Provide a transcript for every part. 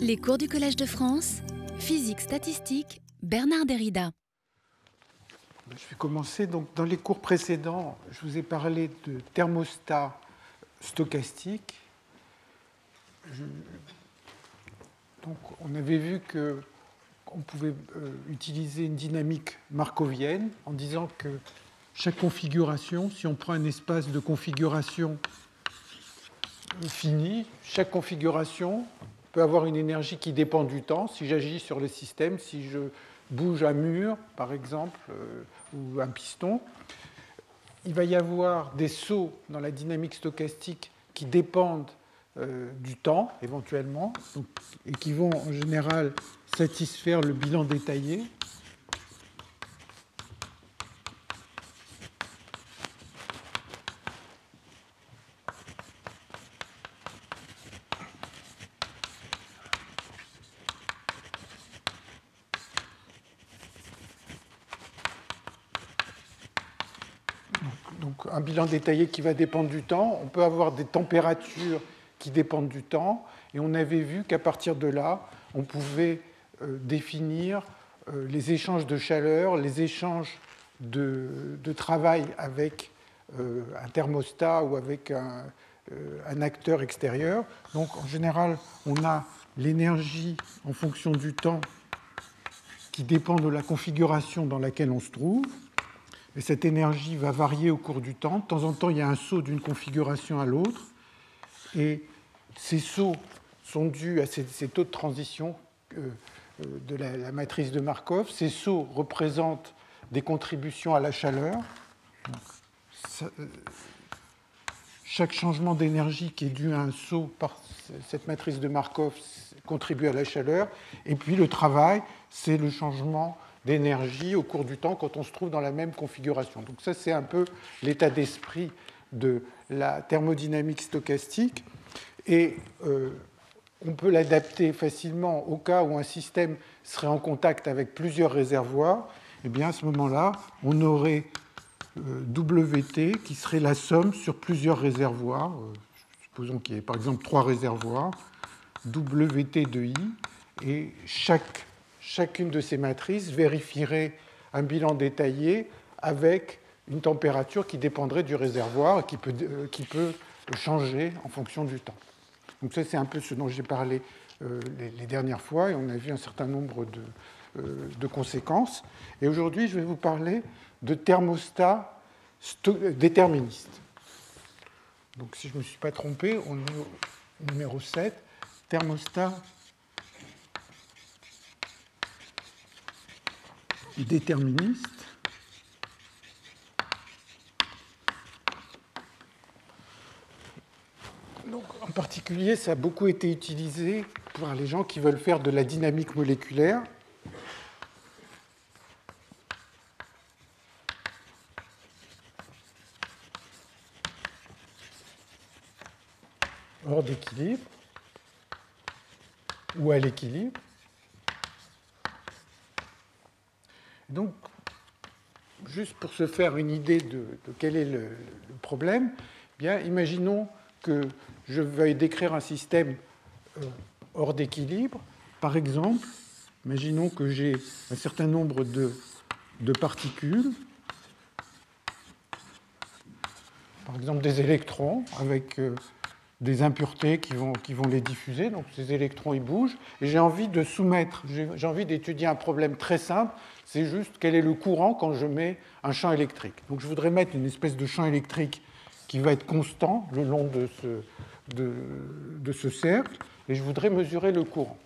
Les cours du Collège de France, physique statistique, Bernard Derrida. Je vais commencer. Donc, dans les cours précédents, je vous ai parlé de thermostat stochastique. On avait vu que on pouvait euh, utiliser une dynamique markovienne en disant que chaque configuration, si on prend un espace de configuration fini, chaque configuration peut avoir une énergie qui dépend du temps. Si j'agis sur le système, si je bouge un mur, par exemple, euh, ou un piston, il va y avoir des sauts dans la dynamique stochastique qui dépendent euh, du temps, éventuellement, et qui vont en général satisfaire le bilan détaillé. Donc, un bilan détaillé qui va dépendre du temps. On peut avoir des températures qui dépendent du temps. Et on avait vu qu'à partir de là, on pouvait euh, définir euh, les échanges de chaleur, les échanges de, travail avec euh, un thermostat ou avec un, un, acteur extérieur. Donc en général, on a l'énergie en fonction du temps qui dépend de la configuration dans laquelle on se trouve. Et cette énergie va varier au cours du temps. De temps en temps, il y a un saut d'une configuration à l'autre. Et ces sauts sont dus à ces, taux de transition euh, euh, de la, matrice de Markov. Ces sauts représentent des contributions à la chaleur. Euh, chaque changement d'énergie qui est dû à un saut par cette matrice de Markov contribue à la chaleur. Et puis le travail, c'est le changement d'énergie au cours du temps quand on se trouve dans la même configuration. Donc ça, c'est un peu l'état d'esprit de la thermodynamique stochastique. Et euh, on peut l'adapter facilement au cas où un système serait en contact avec plusieurs réservoirs. Eh bien à ce moment-là, on aurait euh, WT qui serait la somme sur plusieurs réservoirs. Euh, supposons qu'il y ait par exemple trois réservoirs, WT de I, et chaque chacune de ces matrices vérifierait un bilan détaillé avec une température qui dépendrait du réservoir et qui peut, euh, qui peut changer en fonction du temps. Donc ça, c'est un peu ce dont j'ai parlé euh, les, dernières fois et on a vu un certain nombre de, euh, de conséquences. Et aujourd'hui, je vais vous parler de thermostat déterministe. Donc si je ne me suis pas trompé, on est au numéro 7, thermostat déterministe. Donc, en particulier, ça a beaucoup été utilisé par les gens qui veulent faire de la dynamique moléculaire. hors d'équilibre ou à l'équilibre. Donc, juste pour se faire une idée de, quel est le, problème, eh bien, imaginons que je veuille décrire un système euh, hors d'équilibre. Par exemple, imaginons que j'ai un certain nombre de, particules, par exemple des électrons avec euh, des impuretés qui vont, qui vont les diffuser. Donc ces électrons, ils bougent. Et j'ai envie de soumettre, j'ai envie d'étudier un problème très simple c'est juste quel est le courant quand je mets un champ électrique. Donc je voudrais mettre une espèce de champ électrique qui va être constant le long de ce, de, ce cercle, et je voudrais mesurer le courant.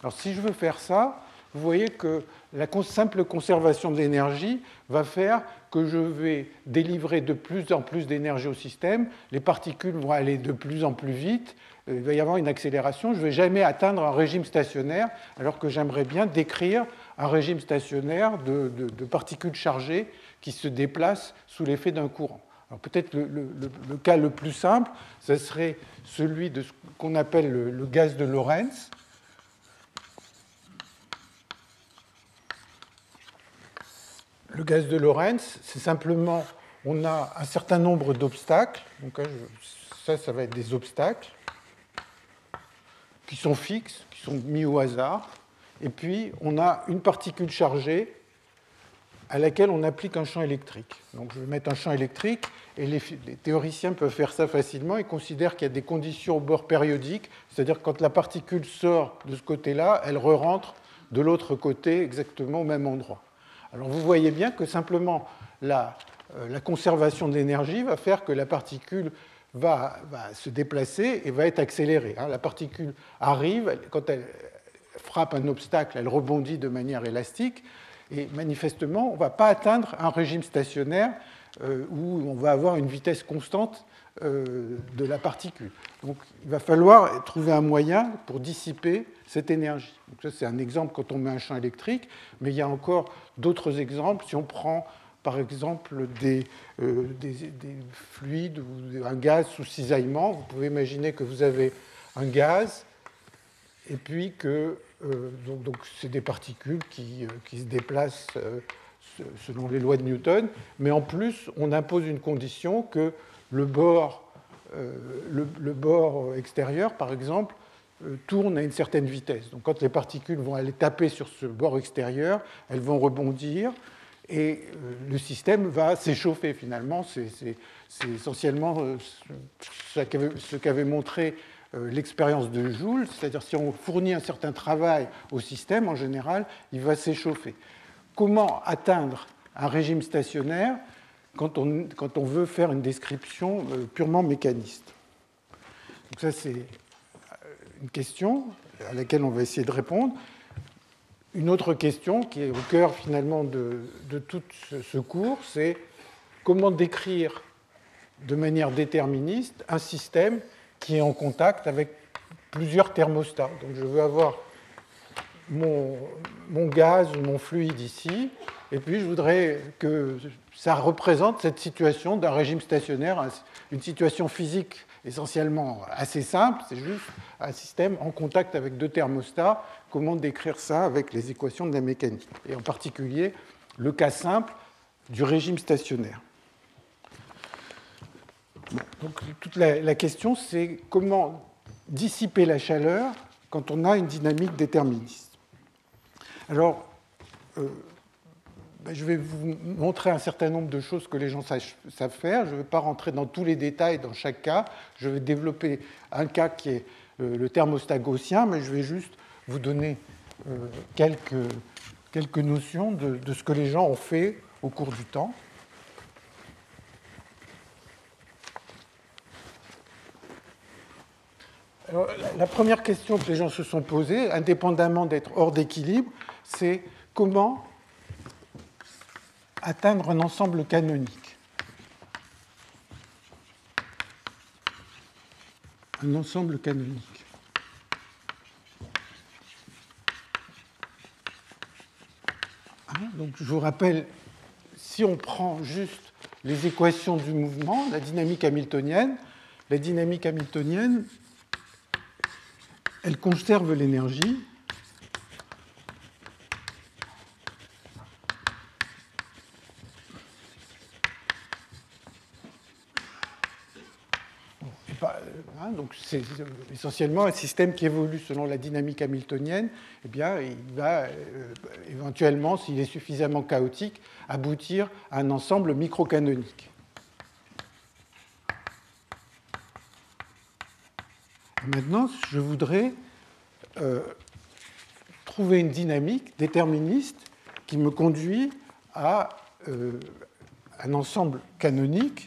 Alors si je veux faire ça, vous voyez que la simple conservation de l'énergie va faire que je vais délivrer de plus en plus d'énergie au système, les particules vont aller de plus en plus vite, euh, il va y avoir une accélération, je ne vais jamais atteindre un régime stationnaire, alors que j'aimerais bien décrire un régime stationnaire de, particules chargées qui se déplacent sous l'effet d'un courant. Alors peut-être le, cas le plus simple, ce serait celui de ce qu'on appelle le, gaz de Lorentz. Le gaz de Lorentz, c'est simplement, on a un certain nombre d'obstacles. Donc ça, ça va être des obstacles. qui sont fixes, qui sont mis au hasard, et puis on a une particule chargée à laquelle on applique un champ électrique. Donc je vais mettre un champ électrique, et les, théoriciens peuvent faire ça facilement. Ils considèrent qu'il y a des conditions au bord périodiques, c'est-à-dire quand la particule sort de ce côté-là, elle re-rentre de l'autre côté exactement au même endroit. Alors vous voyez bien que simplement la, euh, la conservation de l'énergie va faire que la particule va, se déplacer et va être accélérée. Hein. La particule arrive, quand elle frappe un obstacle, elle rebondit de manière élastique, et manifestement, on ne va pas atteindre un régime stationnaire euh, où on va avoir une vitesse constante de la particule. Donc il va falloir trouver un moyen pour dissiper cette énergie. Donc ça c'est un exemple quand on met un champ électrique, mais il y a encore d'autres exemples. Si on prend par exemple des, euh, des, fluides ou un gaz sous cisaillement, vous pouvez imaginer que vous avez un gaz et puis que euh, donc, donc c'est des particules qui, euh, qui se déplacent selon les lois de Newton, mais en plus on impose une condition que le bord, le, le bord extérieur, par exemple, tourne à une certaine vitesse. Donc quand les particules vont aller taper sur ce bord extérieur, elles vont rebondir, et euh, le système va s'échauffer finalement. C'est essentiellement euh, ce qu'avait montré euh, l'expérience de Joule, c'est-à-dire si on fournit un certain travail au système, en général, il va s'échauffer. Comment atteindre un régime stationnaire? Quand on, veut faire une description purement mécaniste Donc ça, c'est une question à laquelle on va essayer de répondre une autre question qui est au cœur finalement de, tout ce cours, c'est comment décrire de manière déterministe un système qui est en contact avec plusieurs thermostats. Donc je veux avoir mon, gaz ou mon fluide ici, et puis je voudrais que ça représente cette situation d'un régime stationnaire, une situation physique essentiellement assez simple, c'est juste un système en contact avec deux thermostats. Comment décrire ça avec les équations de la mécanique Et en particulier, le cas simple du régime stationnaire. donc toute la, question, c'est comment dissiper la chaleur quand on a une dynamique déterministe. Alors, euh, je vais vous montrer un certain nombre de choses que les gens savent faire. Je ne vais pas rentrer dans tous les détails dans chaque cas. Je vais développer un cas qui est euh, le thermostat gaussien, mais je vais juste vous donner euh, quelques, quelques notions de, ce que les gens ont fait au cours du temps. la première question que les gens se sont posées, indépendamment d'être hors d'équilibre, c'est comment atteindre un ensemble canonique. Un ensemble canonique. Hein, donc je vous rappelle, si on prend juste les équations du mouvement, la dynamique hamiltonienne, la dynamique hamiltonienne, elle conserve l'énergie donc c'est essentiellement un système qui évolue selon la dynamique hamiltonienne, eh bien, il va euh, éventuellement, s'il est suffisamment chaotique, aboutir à un ensemble microcanonique. Maintenant, je voudrais euh, trouver une dynamique déterministe qui me conduit à euh, un ensemble canonique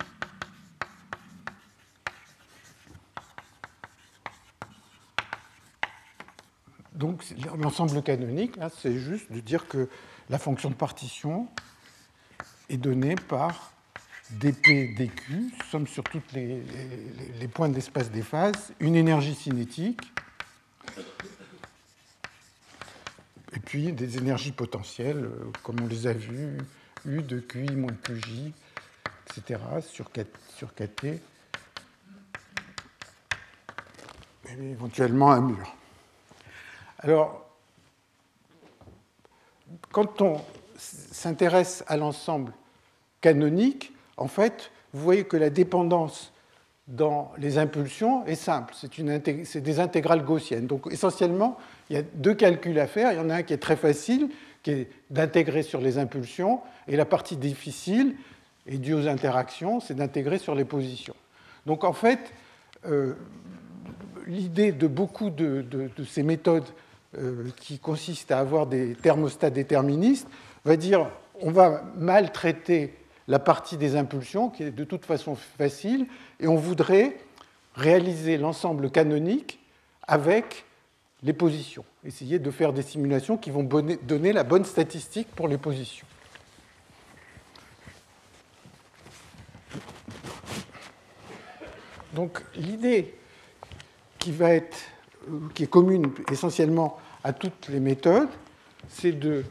Donc l'ensemble canonique, c'est juste de dire que la fonction de partition est donnée par dp dq, somme sur tous les, points de l'espace des phases, une énergie cinétique, et puis des énergies potentielles, euh, comme on les a vues, U de QI moins QJ, etc., sur, sur KT, et éventuellement un mur. Alors, quand on s'intéresse à l'ensemble canonique, en fait, vous voyez que la dépendance dans les impulsions est simple. C'est des intégrales gaussiennes. Donc essentiellement, il y a deux calculs à faire. Il y en a un qui est très facile, qui est d'intégrer sur les impulsions, et la partie difficile, et due aux interactions, c'est d'intégrer sur les positions. Donc en fait, euh, l'idée de beaucoup de, ces méthodes qui consistent à avoir des thermostats déterministes va dire on va mal traiter la partie des impulsions, qui est de toute façon facile, et on voudrait réaliser l'ensemble canonique avec les positions. Essayer de faire des simulations qui vont donner la bonne statistique pour les positions. Donc l'idée qui va être, qui est commune essentiellement à toutes les méthodes, c'est de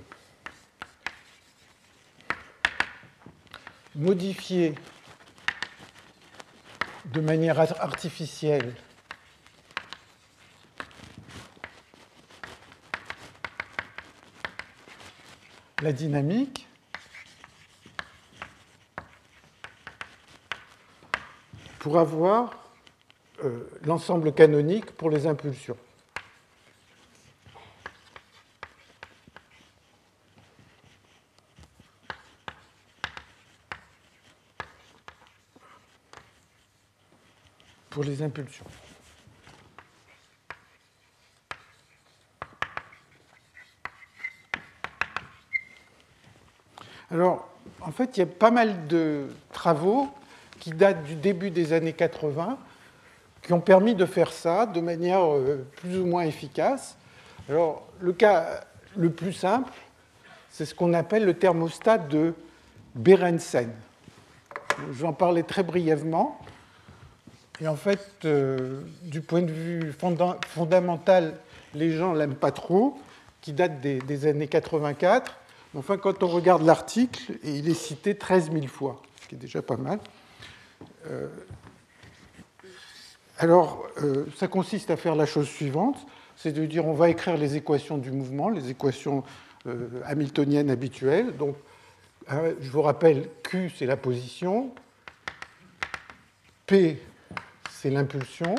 modifier de manière artificielle la dynamique pour avoir euh, l'ensemble canonique pour les impulsions. Pour les impulsions. Alors, en fait, il y a pas mal de travaux qui datent du début des années 80 qui ont permis de faire ça de manière euh, plus ou moins efficace. Alors, le cas le plus simple, c'est ce qu'on appelle le thermostat de Berensen. Je vais en parler très brièvement. Et en fait, euh, du point de vue fondamental, les gens l'aiment pas trop, qui date des, années 84. Enfin, quand on regarde l'article, il est cité 13 000 fois, ce qui est déjà pas mal. Euh, alors, euh, ça consiste à faire la chose suivante, c'est de dire on va écrire les équations du mouvement, les équations euh, hamiltoniennes habituelles. Donc, hein, je vous rappelle, Q, c'est la position, P, c'est l'impulsion.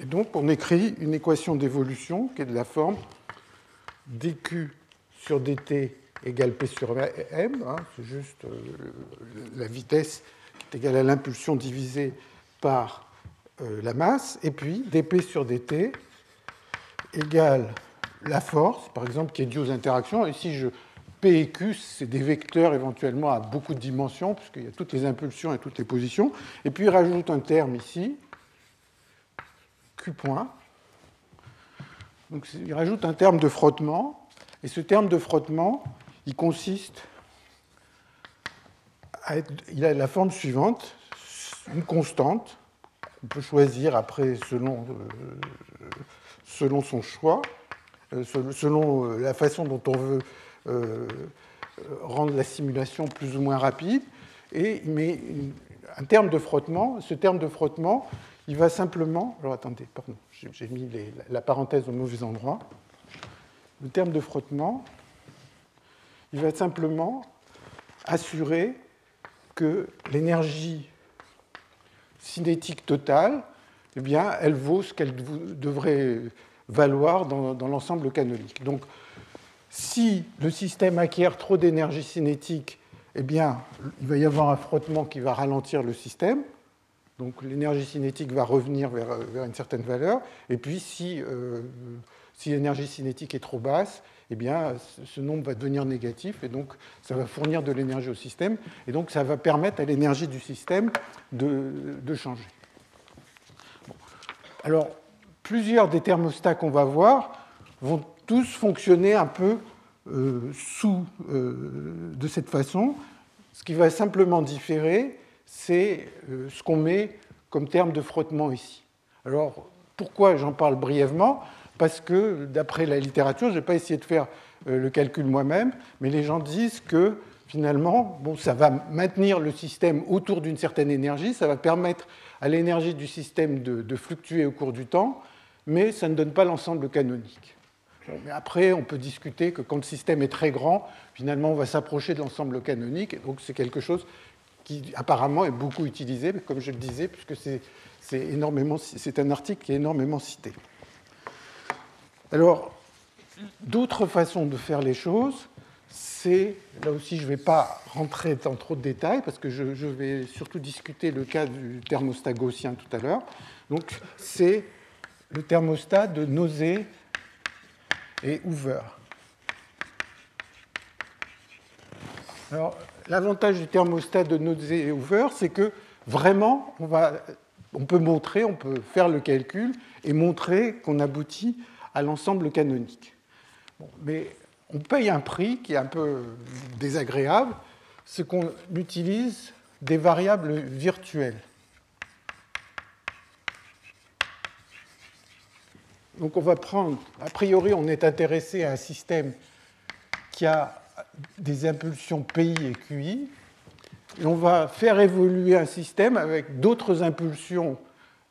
Et donc, on écrit une équation d'évolution qui est de la forme dq sur dt égale p sur m, hein, c'est juste euh, la vitesse est égal à l'impulsion divisée par euh, la masse, et puis dp sur dt égale la force, par exemple, qui est due aux interactions. Et si je P et Q, c'est des vecteurs éventuellement à beaucoup de dimensions, puisqu'il y a toutes les impulsions et toutes les positions. Et puis il rajoute un terme ici, Q point. Donc il rajoute un terme de frottement. Et ce terme de frottement, il consiste il a la forme suivante, une constante, on peut choisir après selon, euh, selon son choix, euh, selon euh, la façon dont on veut rendre la simulation plus ou moins rapide, et il met un terme de frottement. Ce terme de frottement, il va simplement. Alors attendez, pardon, j'ai mis la parenthèse au mauvais endroit. Le terme de frottement, il va simplement assurer que l'énergie cinétique totale, eh bien, elle vaut ce qu'elle devrait valoir dans, l'ensemble canonique. Donc, si le système acquiert trop d'énergie cinétique, eh bien, il va y avoir un frottement qui va ralentir le système. Donc, l'énergie cinétique va revenir vers, une certaine valeur. Et puis, si, euh, si l'énergie cinétique est trop basse, eh bien, ce nombre va devenir négatif et donc ça va fournir de l'énergie au système et donc ça va permettre à l'énergie du système de, changer. Alors, plusieurs des thermostats qu'on va voir vont tous fonctionner un peu euh, sous euh, de cette façon. Ce qui va simplement différer, c'est euh, ce qu'on met comme terme de frottement ici. Alors, pourquoi j'en parle brièvement? Parce que, d'après la littérature, je n'ai pas essayé de faire euh, le calcul moi-même, mais les gens disent que finalement, bon, ça va maintenir le système autour d'une certaine énergie, ça va permettre à l'énergie du système de, fluctuer au cours du temps, mais ça ne donne pas l'ensemble canonique. Mais après, on peut discuter que quand le système est très grand, finalement, on va s'approcher de l'ensemble canonique, et donc c'est quelque chose qui apparemment est beaucoup utilisé, comme je le disais, puisque c'est c'est un article qui est énormément cité. Alors, d'autres façons de faire les choses, c'est, là aussi je ne vais pas rentrer dans trop de détails, parce que je, vais surtout discuter le cas du thermostat gaussien tout à l'heure. Donc, c'est le thermostat de Nausée et Hoover. Alors, l'avantage du thermostat de Nausée et Hoover, c'est que vraiment, on on peut montrer, on peut faire le calcul et montrer qu'on aboutit à l'ensemble canonique. mais on paye un prix qui est un peu désagréable, c'est qu'on utilise des variables virtuelles. Donc on va prendre, a priori on est intéressé à un système qui a des impulsions PI et QI, et on va faire évoluer un système avec d'autres impulsions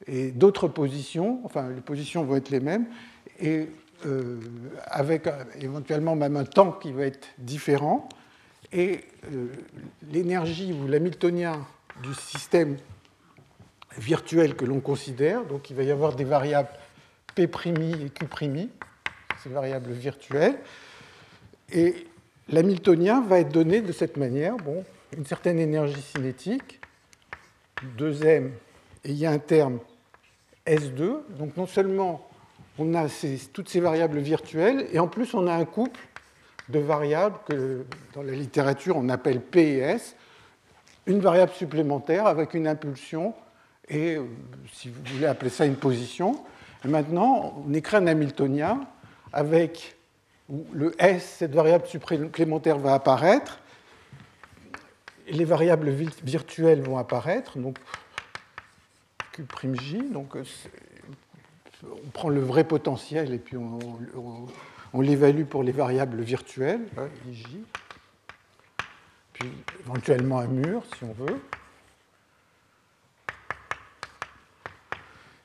et d'autres positions, enfin les positions vont être les mêmes, et euh, avec éventuellement même un temps qui va être différent, et euh, l'énergie ou l'hamiltonien du système virtuel que l'on considère, donc il va y avoir des variables P' et Q', ces variables virtuelles, et l'hamiltonien va être donné de cette manière. Bon, une certaine énergie cinétique, 2m, et il y a un terme S2. Donc non seulement on a toutes ces variables virtuelles, et en plus on a un couple de variables que dans la littérature on appelle P et S, une variable supplémentaire avec une impulsion et, euh, si vous voulez appeler ça une position. Et maintenant, on écrit un Hamiltonien avec le S, cette variable supplémentaire va apparaître, les variables virtuelles vont apparaître, donc Q'J, donc euh, on prend le vrai potentiel et puis on, l'évalue pour les variables virtuelles, hein, IJ, puis éventuellement un mur si on veut.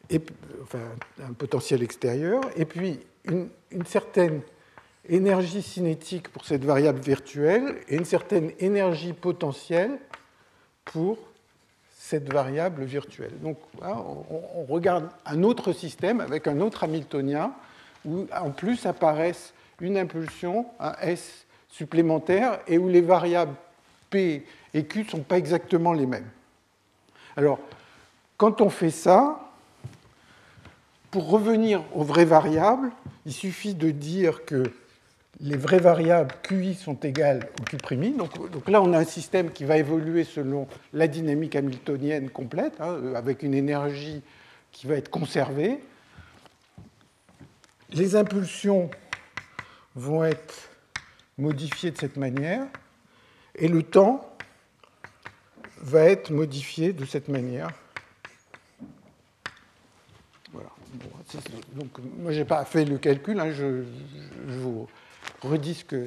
Et, enfin, un potentiel extérieur, et puis une certaine énergie cinétique pour cette variable virtuelle et une certaine énergie potentielle pour cette variable virtuelle. Donc on regarde un autre système avec un autre Hamiltonien où en plus apparaissent une impulsion, un S supplémentaire et où les variables P et Q ne sont pas exactement les mêmes. Alors, quand on fait ça, pour revenir aux vraies variables, il suffit de dire que les vraies variables QI sont égales au Q'. Donc, là, on a un système qui va évoluer selon la dynamique hamiltonienne complète, hein, avec une énergie qui va être conservée. Les impulsions vont être modifiées de cette manière, et le temps va être modifié de cette manière. Voilà. donc, moi, je n'ai pas fait le calcul, hein, je vous redis ce que,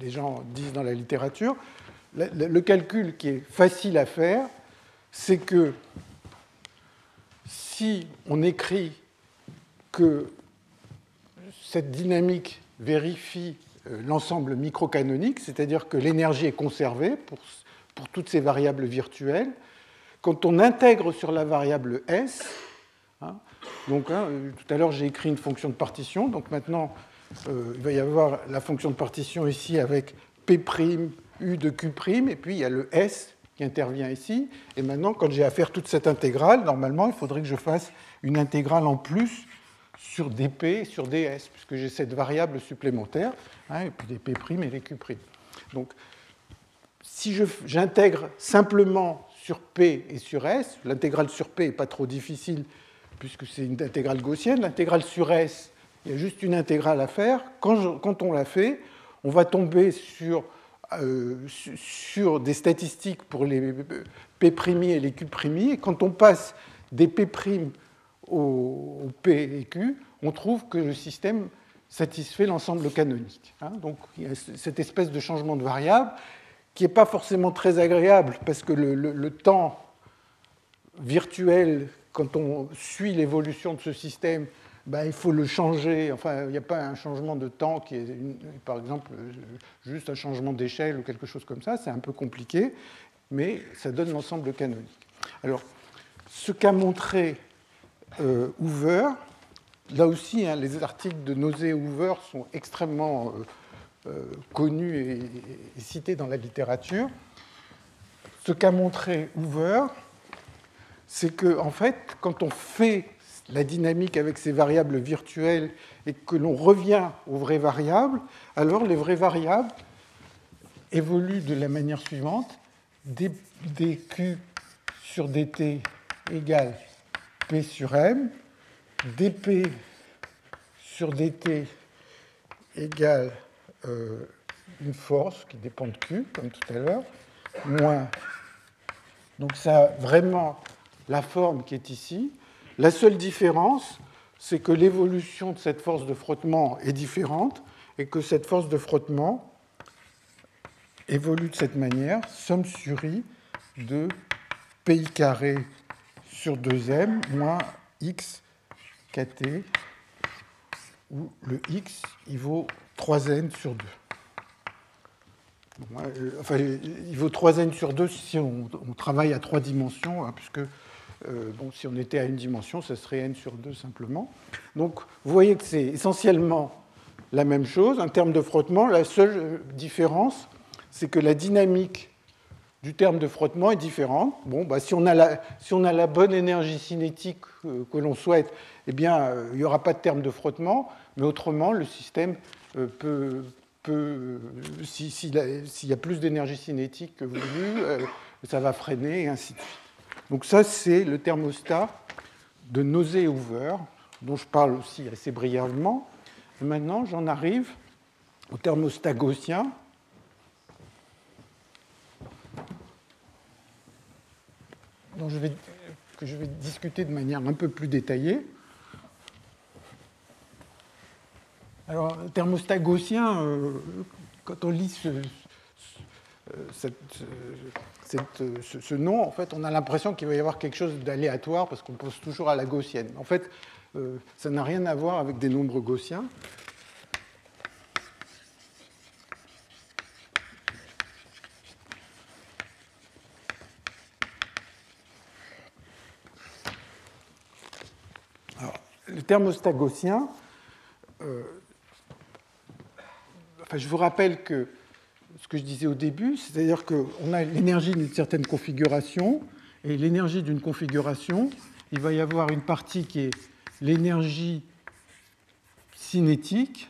les gens disent dans la littérature. Le, calcul qui est facile à faire, c'est que si on écrit que cette dynamique vérifie euh, l'ensemble microcanonique, c'est-à-dire que l'énergie est conservée pour, pour, toutes ces variables virtuelles, quand on intègre sur la variable S, hein, donc hein, tout à l'heure j'ai écrit une fonction de partition, donc maintenant euh, il va y avoir la fonction de partition ici avec P', U de Q', et puis il y a le S qui intervient ici. Et maintenant, quand j'ai à faire toute cette intégrale, normalement, il faudrait que je fasse une intégrale en plus sur dp sur ds, puisque j'ai cette variable supplémentaire, hein, et puis des p' et des q'. Donc, si j'intègre simplement sur p et sur s, l'intégrale sur p n'est pas trop difficile, puisque c'est une intégrale gaussienne, l'intégrale sur s, il y a juste une intégrale à faire. Quand, on la fait, on va tomber sur, euh, des statistiques pour les P' et les Q'. Et quand on passe des P' au, P et Q, on trouve que le système satisfait l'ensemble canonique. Hein. Donc il y a cette espèce de changement de variable qui n'est pas forcément très agréable parce que le temps virtuel, quand on suit l'évolution de ce système, ben, il faut le changer. Enfin, il n'y a pas un changement de temps qui est, par exemple, juste un changement d'échelle ou quelque chose comme ça. C'est un peu compliqué. mais ça donne l'ensemble canonique. Alors, ce qu'a montré euh, Hoover, là aussi, hein, les articles de Nosé et Hoover sont extrêmement euh, euh, connus et, et, cités dans la littérature. Ce qu'a montré Hoover, c'est que, en fait, quand on fait la dynamique avec ces variables virtuelles et que l'on revient aux vraies variables, alors les vraies variables évoluent de la manière suivante dq sur dt égale p sur m, dp sur dt égale euh, une force qui dépend de q, comme tout à l'heure, moins. Donc ça a vraiment la forme qui est ici. La seule différence, c'est que l'évolution de cette force de frottement est différente et que cette force de frottement évolue de cette manière, somme sur i de pi carré sur 2m moins x kt, où le x il vaut 3n sur 2. Euh, enfin, il vaut 3n sur 2 si on, travaille à trois dimensions, hein, puisque euh, si on était à une dimension, ça serait n sur 2 simplement. Donc vous voyez que c'est essentiellement la même chose. En termes de frottement, la seule différence, c'est que la dynamique du terme de frottement est différente. Bon, bah, si, on a la, si, on a la, bonne énergie cinétique euh, que l'on souhaite, eh bien, euh, il n'y aura pas de terme de frottement, mais autrement, le système peut, peut s'il y a plus d'énergie cinétique que voulu, ça va freiner et ainsi de suite. Donc ça, c'est le thermostat de Nosé-Hoover, dont je parle aussi assez brièvement. Maintenant, j'en arrive au thermostat gaussien. Dont je vais, que je vais discuter de manière un peu plus détaillée. Alors, thermostat gaussien, euh, quand on lit ce, cette, euh, ce, nom, en fait, on a l'impression qu'il va y avoir quelque chose d'aléatoire parce qu'on pense toujours à la gaussienne. En fait, euh, ça n'a rien à voir avec des nombres gaussiens. le thermostat gaussien, euh, enfin, je vous rappelle que ce que je disais au début, c'est-à-dire qu'on a l'énergie d'une certaine configuration, et l'énergie d'une configuration, il va y avoir une partie qui est l'énergie cinétique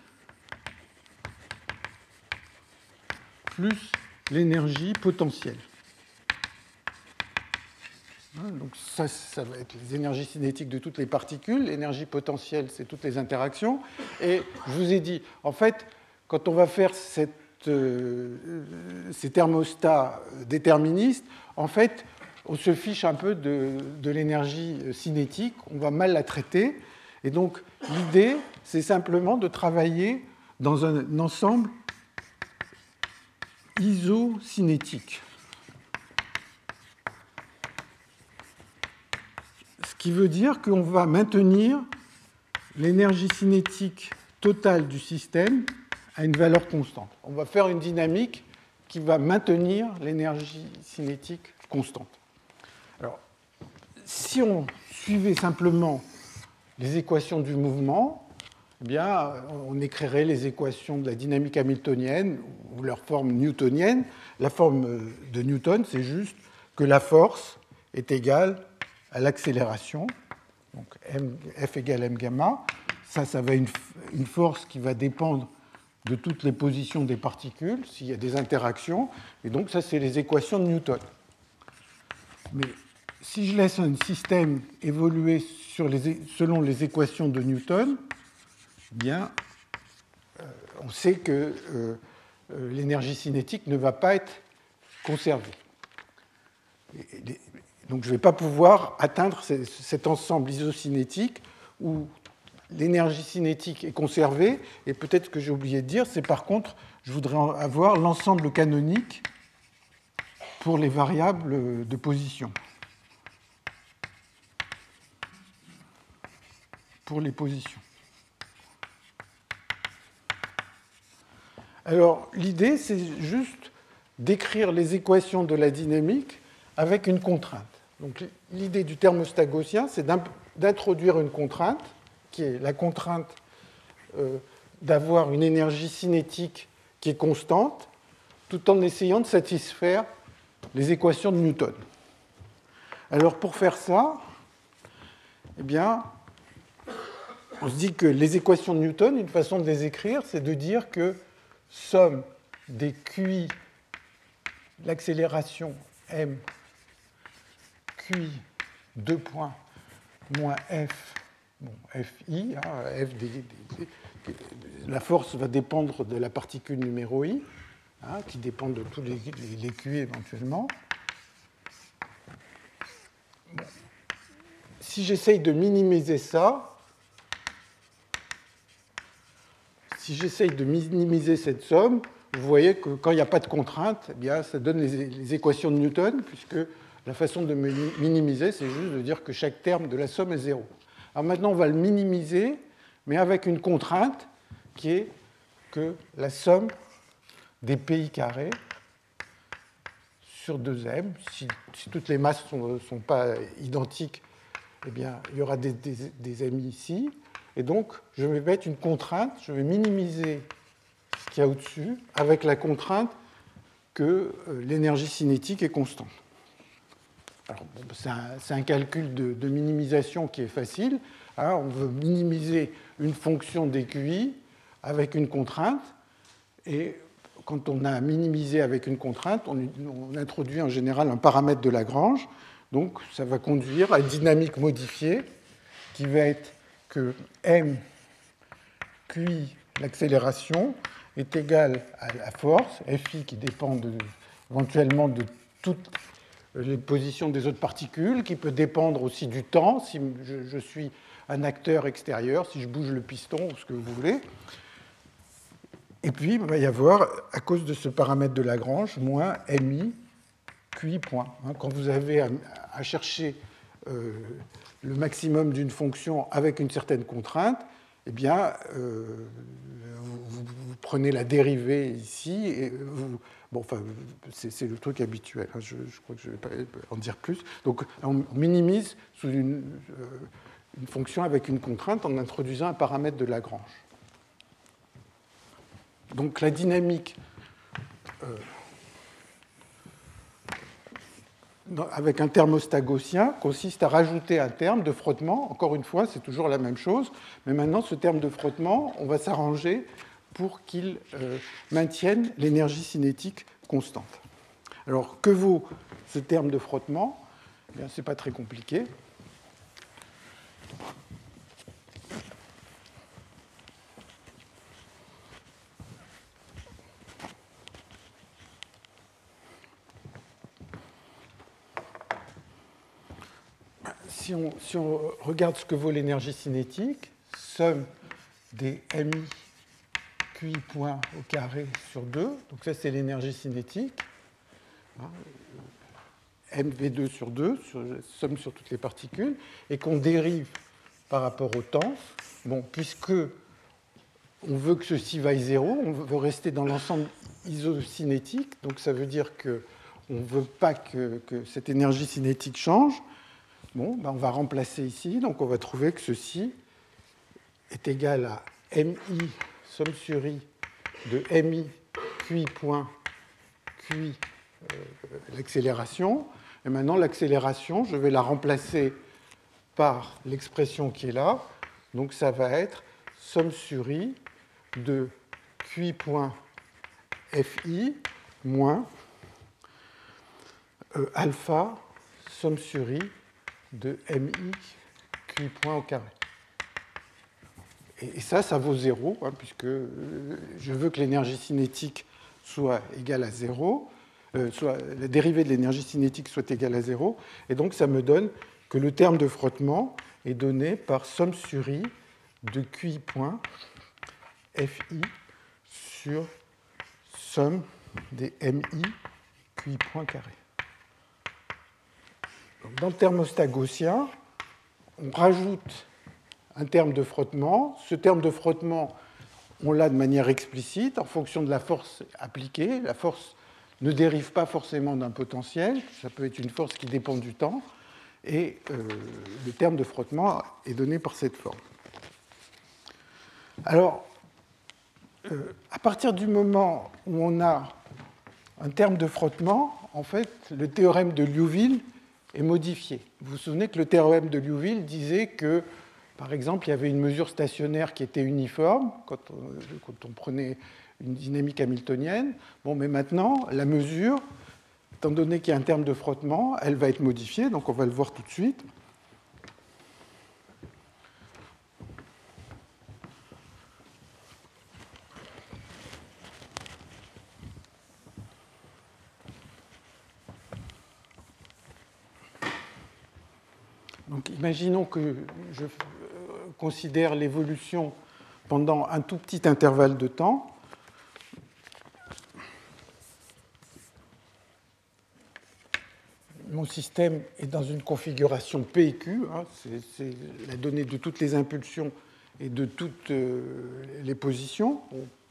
plus l'énergie potentielle. Hein, donc ça, ça va être les énergies cinétiques de toutes les particules, l'énergie potentielle, c'est toutes les interactions. Et je vous ai dit, en fait, quand on va faire cette ces thermostats déterministes, en fait, on se fiche un peu de, l'énergie cinétique, on va mal la traiter. Et donc, l'idée, c'est simplement de travailler dans un ensemble isocinétique. Ce qui veut dire qu'on va maintenir l'énergie cinétique totale du système à une valeur constante. On va faire une dynamique qui va maintenir l'énergie cinétique constante. Alors, si on suivait simplement les équations du mouvement, eh bien, on écrirait les équations de la dynamique hamiltonienne ou leur forme newtonienne. La forme de Newton, c'est juste que la force est égale à l'accélération, donc F égale m gamma. Ça, ça va être une force qui va dépendre de toutes les positions des particules, s'il y a des interactions. Et donc, ça, c'est les équations de Newton. Mais si je laisse un système évoluer selon les équations de Newton, bien, euh, on sait que euh, euh, l'énergie cinétique ne va pas être conservée. donc, je ne vais pas pouvoir atteindre cet ensemble isocinétique où l'énergie cinétique est conservée. Et peut-être que j'ai oublié de dire, c'est par contre, je voudrais avoir l'ensemble canonique pour les variables de position. Pour les positions. Alors, l'idée, c'est juste d'écrire les équations de la dynamique avec une contrainte. Donc l'idée du thermostat gaussien, c'est d'introduire une contrainte, qui est la contrainte euh, d'avoir une énergie cinétique qui est constante, tout en essayant de satisfaire les équations de Newton. Alors pour faire ça, eh bien, on se dit que les équations de Newton, une façon de les écrire, c'est de dire que somme des QI, l'accélération m, QI, 2 points, moins F, bon, FI, hein, la force va dépendre de la particule numéro I, hein, qui dépend de tous les, les, éventuellement. Si j'essaye de minimiser ça, si j'essaye de minimiser cette somme, vous voyez que quand il n'y a pas de contrainte, eh bien, ça donne les, équations de Newton, puisque la façon de minimiser, c'est juste de dire que chaque terme de la somme est zéro. Alors maintenant, on va le minimiser, mais avec une contrainte qui est que la somme des pi carrés sur 2m, si, toutes les masses ne sont, pas identiques, eh bien, il y aura des, des, des m ici, et donc, je vais mettre une contrainte, je vais minimiser ce qu'il y a au-dessus avec la contrainte que euh, l'énergie cinétique est constante. C'est un, calcul de, minimisation qui est facile. Hein. on veut minimiser une fonction des QI avec une contrainte. Et quand on a minimisé avec une contrainte, on, introduit en général un paramètre de Lagrange. Donc ça va conduire à une dynamique modifiée qui va être que m QI, l'accélération, est égal à la force, Fi qui dépend éventuellement de toutes les positions des autres particules, qui peut dépendre aussi du temps, si je, suis un acteur extérieur, si je bouge le piston ou ce que vous voulez. Et puis, il va y avoir, à cause de ce paramètre de Lagrange, moins mi QI point. Hein, quand vous avez à, chercher euh, le maximum d'une fonction avec une certaine contrainte, eh bien, euh, vous, prenez la dérivée ici et vous, bon, enfin, c'est le truc habituel. Hein, je, crois que je ne vais pas en dire plus. Donc, on minimise sous une, euh, une fonction avec une contrainte en introduisant un paramètre de Lagrange. Donc, la dynamique euh, avec un thermostat gaussien consiste à rajouter un terme de frottement. Encore une fois, c'est toujours la même chose, mais maintenant ce terme de frottement, on va s'arranger pour qu'il euh, maintienne l'énergie cinétique constante. Alors, que vaut ce terme de frottement? Eh Ce n'est pas très compliqué. si on, regarde ce que vaut l'énergie cinétique, somme des mi QI point au carré sur 2, donc ça c'est l'énergie cinétique, hein, mv2 sur 2, somme sur toutes les particules, et qu'on dérive par rapport au temps, bon, puisque on veut que ceci vaille zéro, on veut rester dans l'ensemble isocinétique, donc ça veut dire qu'on ne veut pas que, que, cette énergie cinétique change, Bon, ben, on va remplacer ici, donc on va trouver que ceci est égal à mi somme sur i de mi QI point QI euh, l'accélération. Et maintenant, l'accélération, je vais la remplacer par l'expression qui est là. Donc ça va être somme sur i de QI point FI moins euh, alpha somme sur i de mi QI point au carré. Et ça, ça vaut 0, hein, puisque euh, je veux que l'énergie cinétique soit égale à 0, euh, soit la dérivée de l'énergie cinétique soit égale à 0, et donc ça me donne que le terme de frottement est donné par somme sur i de QI point sur somme des MI QI point carré. Dans le thermostat gaussien, on rajoute un terme de frottement. Ce terme de frottement, on l'a de manière explicite en fonction de la force appliquée. La force ne dérive pas forcément d'un potentiel, ça peut être une force qui dépend du temps, et euh, le terme de frottement est donné par cette forme. Alors, euh, à partir du moment où on a un terme de frottement, en fait, le théorème de Liouville est modifié. Vous vous souvenez que le théorème de Liouville disait que, par exemple, il y avait une mesure stationnaire qui était uniforme quand on, prenait une dynamique hamiltonienne. Bon, mais maintenant, la mesure, étant donné qu'il y a un terme de frottement, elle va être modifiée, donc on va le voir tout de suite. Donc imaginons que je euh, considère l'évolution pendant un tout petit intervalle de temps. Mon système est dans une configuration P et Q, hein, c'est la donnée de toutes les impulsions et de toutes euh, les positions.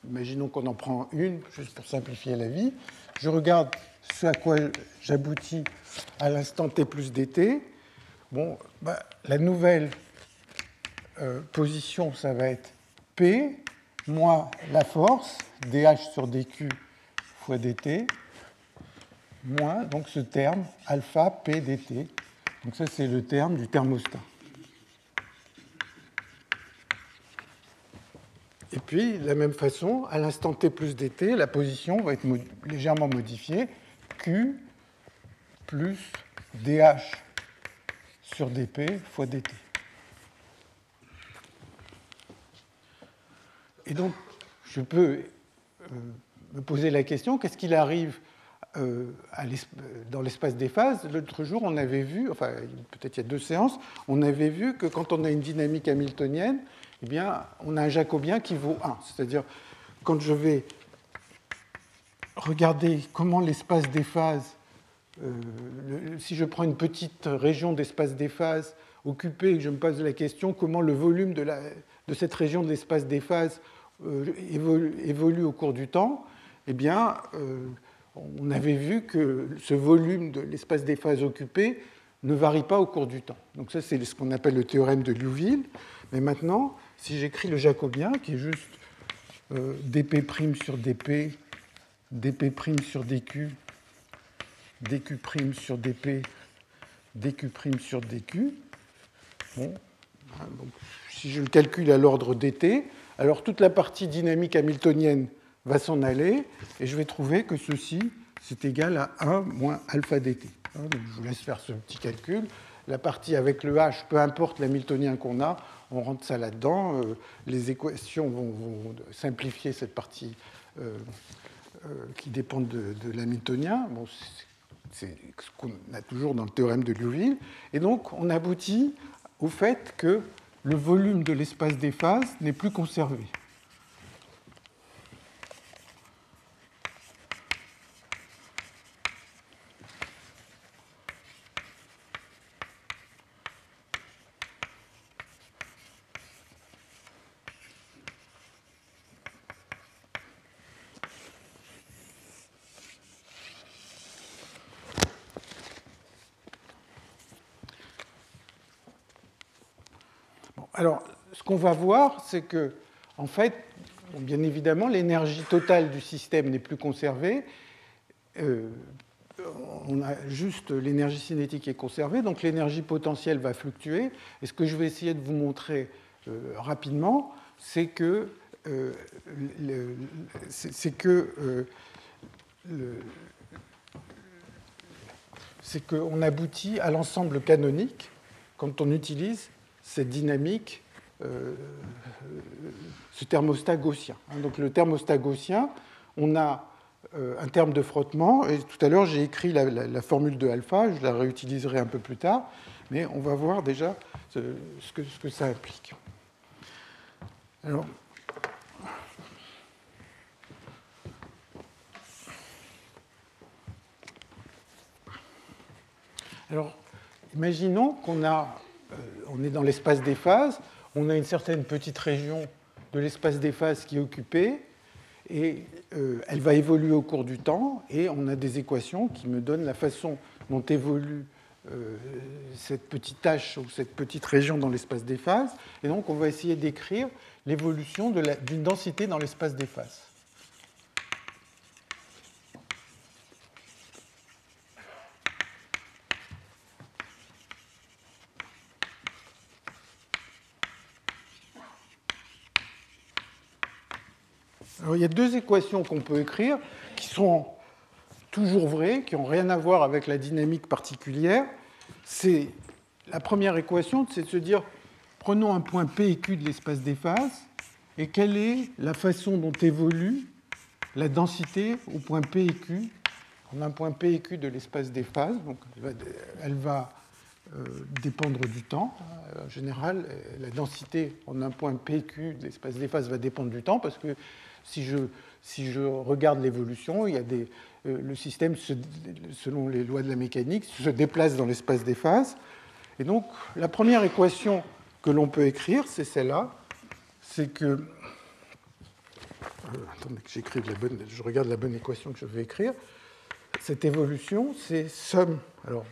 imaginons qu'on en prend une, juste pour simplifier la vie. Je regarde ce à quoi j'aboutis à l'instant t plus dt. Bon, bah, la nouvelle euh, position, ça va être P moins la force, dH sur dQ fois dt, moins donc ce terme alpha P dt. Donc ça, c'est le terme du thermostat. Et puis, de la même façon, à l'instant t plus dt, la position va être légèrement modifiée. Q plus dH sur dp fois dt. Et donc, je peux euh, me poser la question, qu'est-ce qu'il arrive euh, dans l'espace des phases? L'autre jour, on avait vu, enfin peut-être il y a deux séances, on avait vu que quand on a une dynamique hamiltonienne, eh bien, on a un jacobien qui vaut 1. C'est-à-dire, quand je vais regarder comment l'espace des phases euh, si je prends une petite région d'espace des phases occupée et que je me pose la question comment le volume de, cette région de l'espace des phases euh, évolue, au cours du temps, eh bien, euh, on avait vu que ce volume de l'espace des phases occupées ne varie pas au cours du temps. Donc ça, c'est ce qu'on appelle le théorème de Liouville. Mais maintenant, si j'écris le jacobien, qui est juste dp' sur dp, dp' sur dq, dq' sur dp, dq' sur dq. Bon, donc, si je le calcule à l'ordre dt, alors toute la partie dynamique hamiltonienne va s'en aller, et je vais trouver que ceci, c'est égal à 1 moins alpha dt. Hein, je vous laisse faire ce petit calcul. La partie avec le h, peu importe l'hamiltonien qu'on a, on rentre ça là-dedans. Euh, les équations vont, simplifier cette partie euh, euh, qui dépend de, l'hamiltonien. Ce qu'on a toujours dans le théorème de Liouville. Et donc, on aboutit au fait que le volume de l'espace des phases n'est plus conservé. Alors, ce va voir, c'est que, en fait, bien évidemment, l'énergie totale du système n'est plus conservée. Euh, on a juste l'énergie cinétique est conservée, donc l'énergie potentielle va fluctuer. Et ce que je vais essayer de vous montrer euh, rapidement, c'est que euh, c'est que c'est qu'on aboutit à l'ensemble canonique quand on utilise cette dynamique, ce thermostat gaussien. Hein, donc le thermostat gaussien, on a euh, un terme de frottement, et tout à l'heure j'ai écrit la, formule de alpha, je la réutiliserai un peu plus tard, mais on va voir déjà ce, que, ça implique. Alors, alors imaginons qu'on a euh, on est dans l'espace des phases, on a une certaine petite région de l'espace des phases qui est occupée, et euh, elle va évoluer au cours du temps, et on a des équations qui me donnent la façon dont évolue euh, cette petite tâche ou cette petite région dans l'espace des phases. Et donc, on va essayer d'écrire l'évolution d'une densité dans l'espace des phases. Il y a deux équations qu'on peut écrire qui sont toujours vraies, qui n'ont rien à voir avec la dynamique particulière. C'est la première équation, c'est de se dire prenons un point P et Q de l'espace des phases et quelle est la façon dont évolue la densité au point P et Q? En un point P et Q de l'espace des phases. Donc, elle va, euh, dépendre du temps. En général, la densité en un point P et Q de l'espace des phases va dépendre du temps parce que si je, si je regarde l'évolution, il y a des, euh, le système, selon les lois de la mécanique, se déplace dans l'espace des phases. Et donc, la première équation que l'on peut écrire, c'est celle-là. C'est que. Euh, attendez que j'écrive la bonne. Je regarde la bonne équation que je vais écrire. Cette évolution, c'est somme. Alors,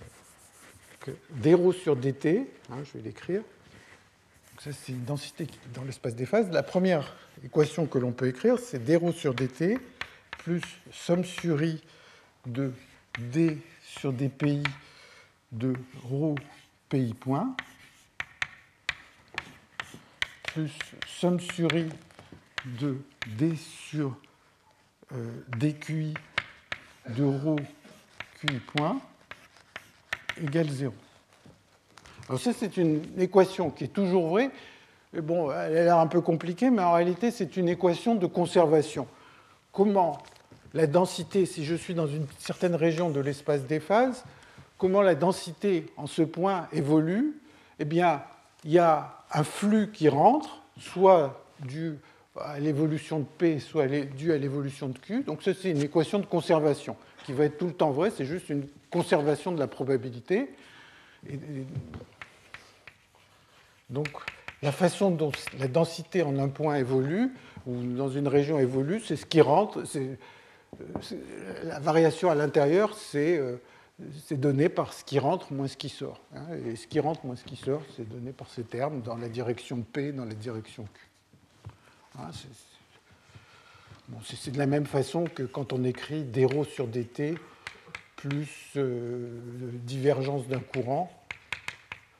d sur dt, hein, je vais l'écrire, ça, c'est une densité dans l'espace des phases. La première équation que l'on peut écrire, c'est d sur dt plus somme sur i de d sur dpi de ρ pi point plus somme sur i de d sur euh, dqi de ρ qi point égale 0. Alors ça, c'est une équation qui est toujours vraie. bon, elle a l'air un peu compliquée, mais en réalité, c'est une équation de conservation. Comment la densité, si je suis dans une certaine région de l'espace des phases, comment la densité en ce point évolue? Eh bien, il y a un flux qui rentre, soit dû à l'évolution de P, soit dû à l'évolution de Q. Donc ça, c'est une équation de conservation qui va être tout le temps vraie, c'est juste une conservation de la probabilité. Donc, la façon dont la densité en un point évolue, ou dans une région évolue, c'est ce qui rentre. la variation à l'intérieur, euh, c'est donné par ce qui rentre moins ce qui sort. Hein. et ce qui rentre moins ce qui sort, c'est donné par ces termes dans la direction P, dans la direction Q. Hein, c'est de la même façon que quand on écrit dρ sur dt plus euh, divergence d'un courant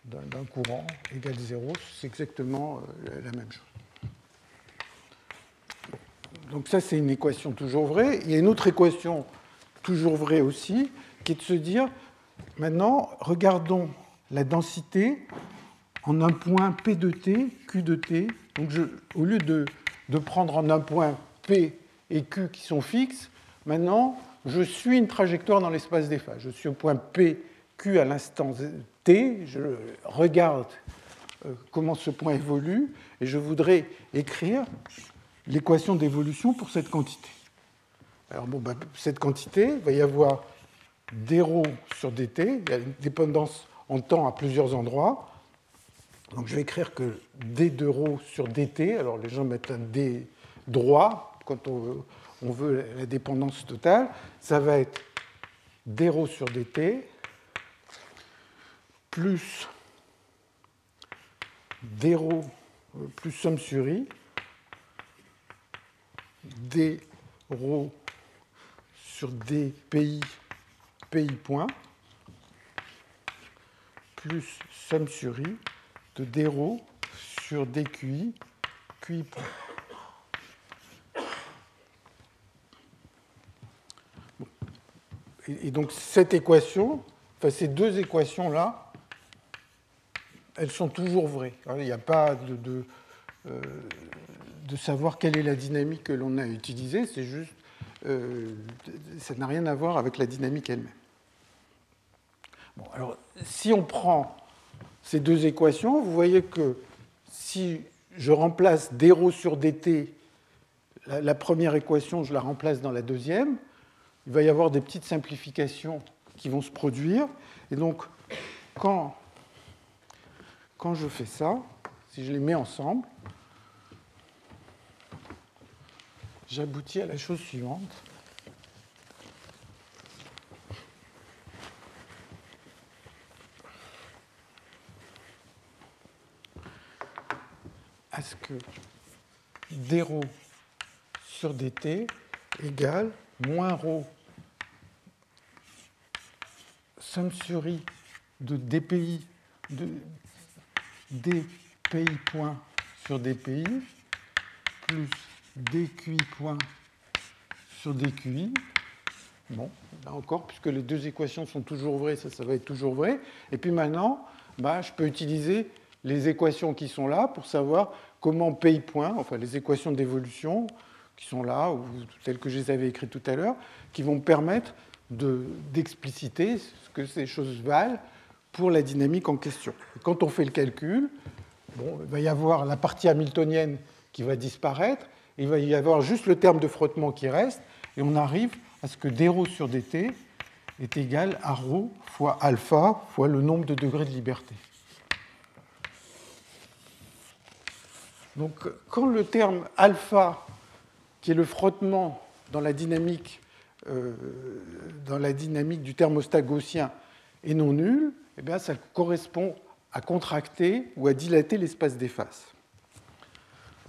d'un courant égale 0, c'est exactement euh, la même chose. Donc ça, c'est une équation toujours vraie. Il y a une autre équation toujours vraie aussi, qui est de se dire, maintenant, regardons la densité en un point P de t, Q de t. Donc au lieu de, de prendre en un point P et Q qui sont fixes, maintenant, je suis une trajectoire dans l'espace des phases. Je suis au point P, Q à l'instant T, je regarde euh, comment ce point évolue et je voudrais écrire l'équation d'évolution pour cette quantité. Alors bon, ben, cette quantité, il va y avoir d sur dt, il y a une dépendance en temps à plusieurs endroits. Donc je vais écrire que d de ρ sur dt, alors les gens mettent un d droit quand on veut, on veut la dépendance totale, ça va être d sur dt plus d plus somme sur i, d rho sur d pi, pi point, plus somme sur i de d sur dqi, qi point. Et donc cette équation, enfin ces deux équations-là, elles sont toujours vraies. Il n'y a pas de, euh, de, savoir quelle est la dynamique que l'on a utilisée, c'est juste, euh, ça n'a rien à voir avec la dynamique elle-même. Bon, alors, si on prend ces deux équations, vous voyez que si je remplace dρ sur dt, la, la première équation, je la remplace dans la deuxième, il va y avoir des petites simplifications qui vont se produire. Et donc, quand quand je fais ça, si je les mets ensemble, j'aboutis à la chose suivante. à ce que d sur dt égale moins ρ somme sur i de dpi de dpi point sur dpi plus dqi point sur dqi. Bon, là encore, puisque les deux équations sont toujours vraies, ça, va être toujours vrai. Et puis maintenant, bah, je peux utiliser les équations qui sont là pour savoir comment pi point, enfin les équations d'évolution qui sont là, ou telles que je les avais écrites tout à l'heure, qui vont me permettre d'expliciter ce que ces choses valent pour la dynamique en question. quand on fait le calcul, bon, il va y avoir la partie hamiltonienne qui va disparaître, il va y avoir juste le terme de frottement qui reste, et on arrive à ce que dρ sur dt est égal à ρ fois alpha fois le nombre de degrés de liberté. Donc, quand le terme alpha, qui est le frottement dans la dynamique, euh, dans la dynamique du thermostat gaussien, est non nul, eh bien, ça correspond à contracter ou à dilater l'espace des faces.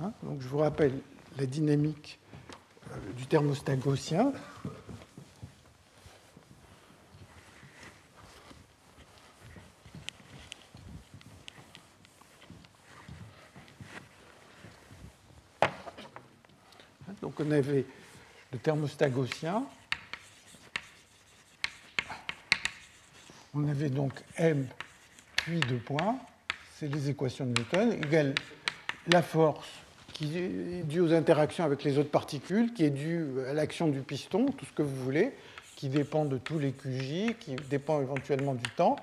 Hein, donc, je vous rappelle la dynamique euh, du thermostat gaussien. Donc on avait le thermostat gaussien. On avait donc M puis deux points, c'est les équations de Newton, égale la force qui est due aux interactions avec les autres particules, qui est due à l'action du piston, tout ce que vous voulez, qui dépend de tous les QJ, qui dépend éventuellement du temps,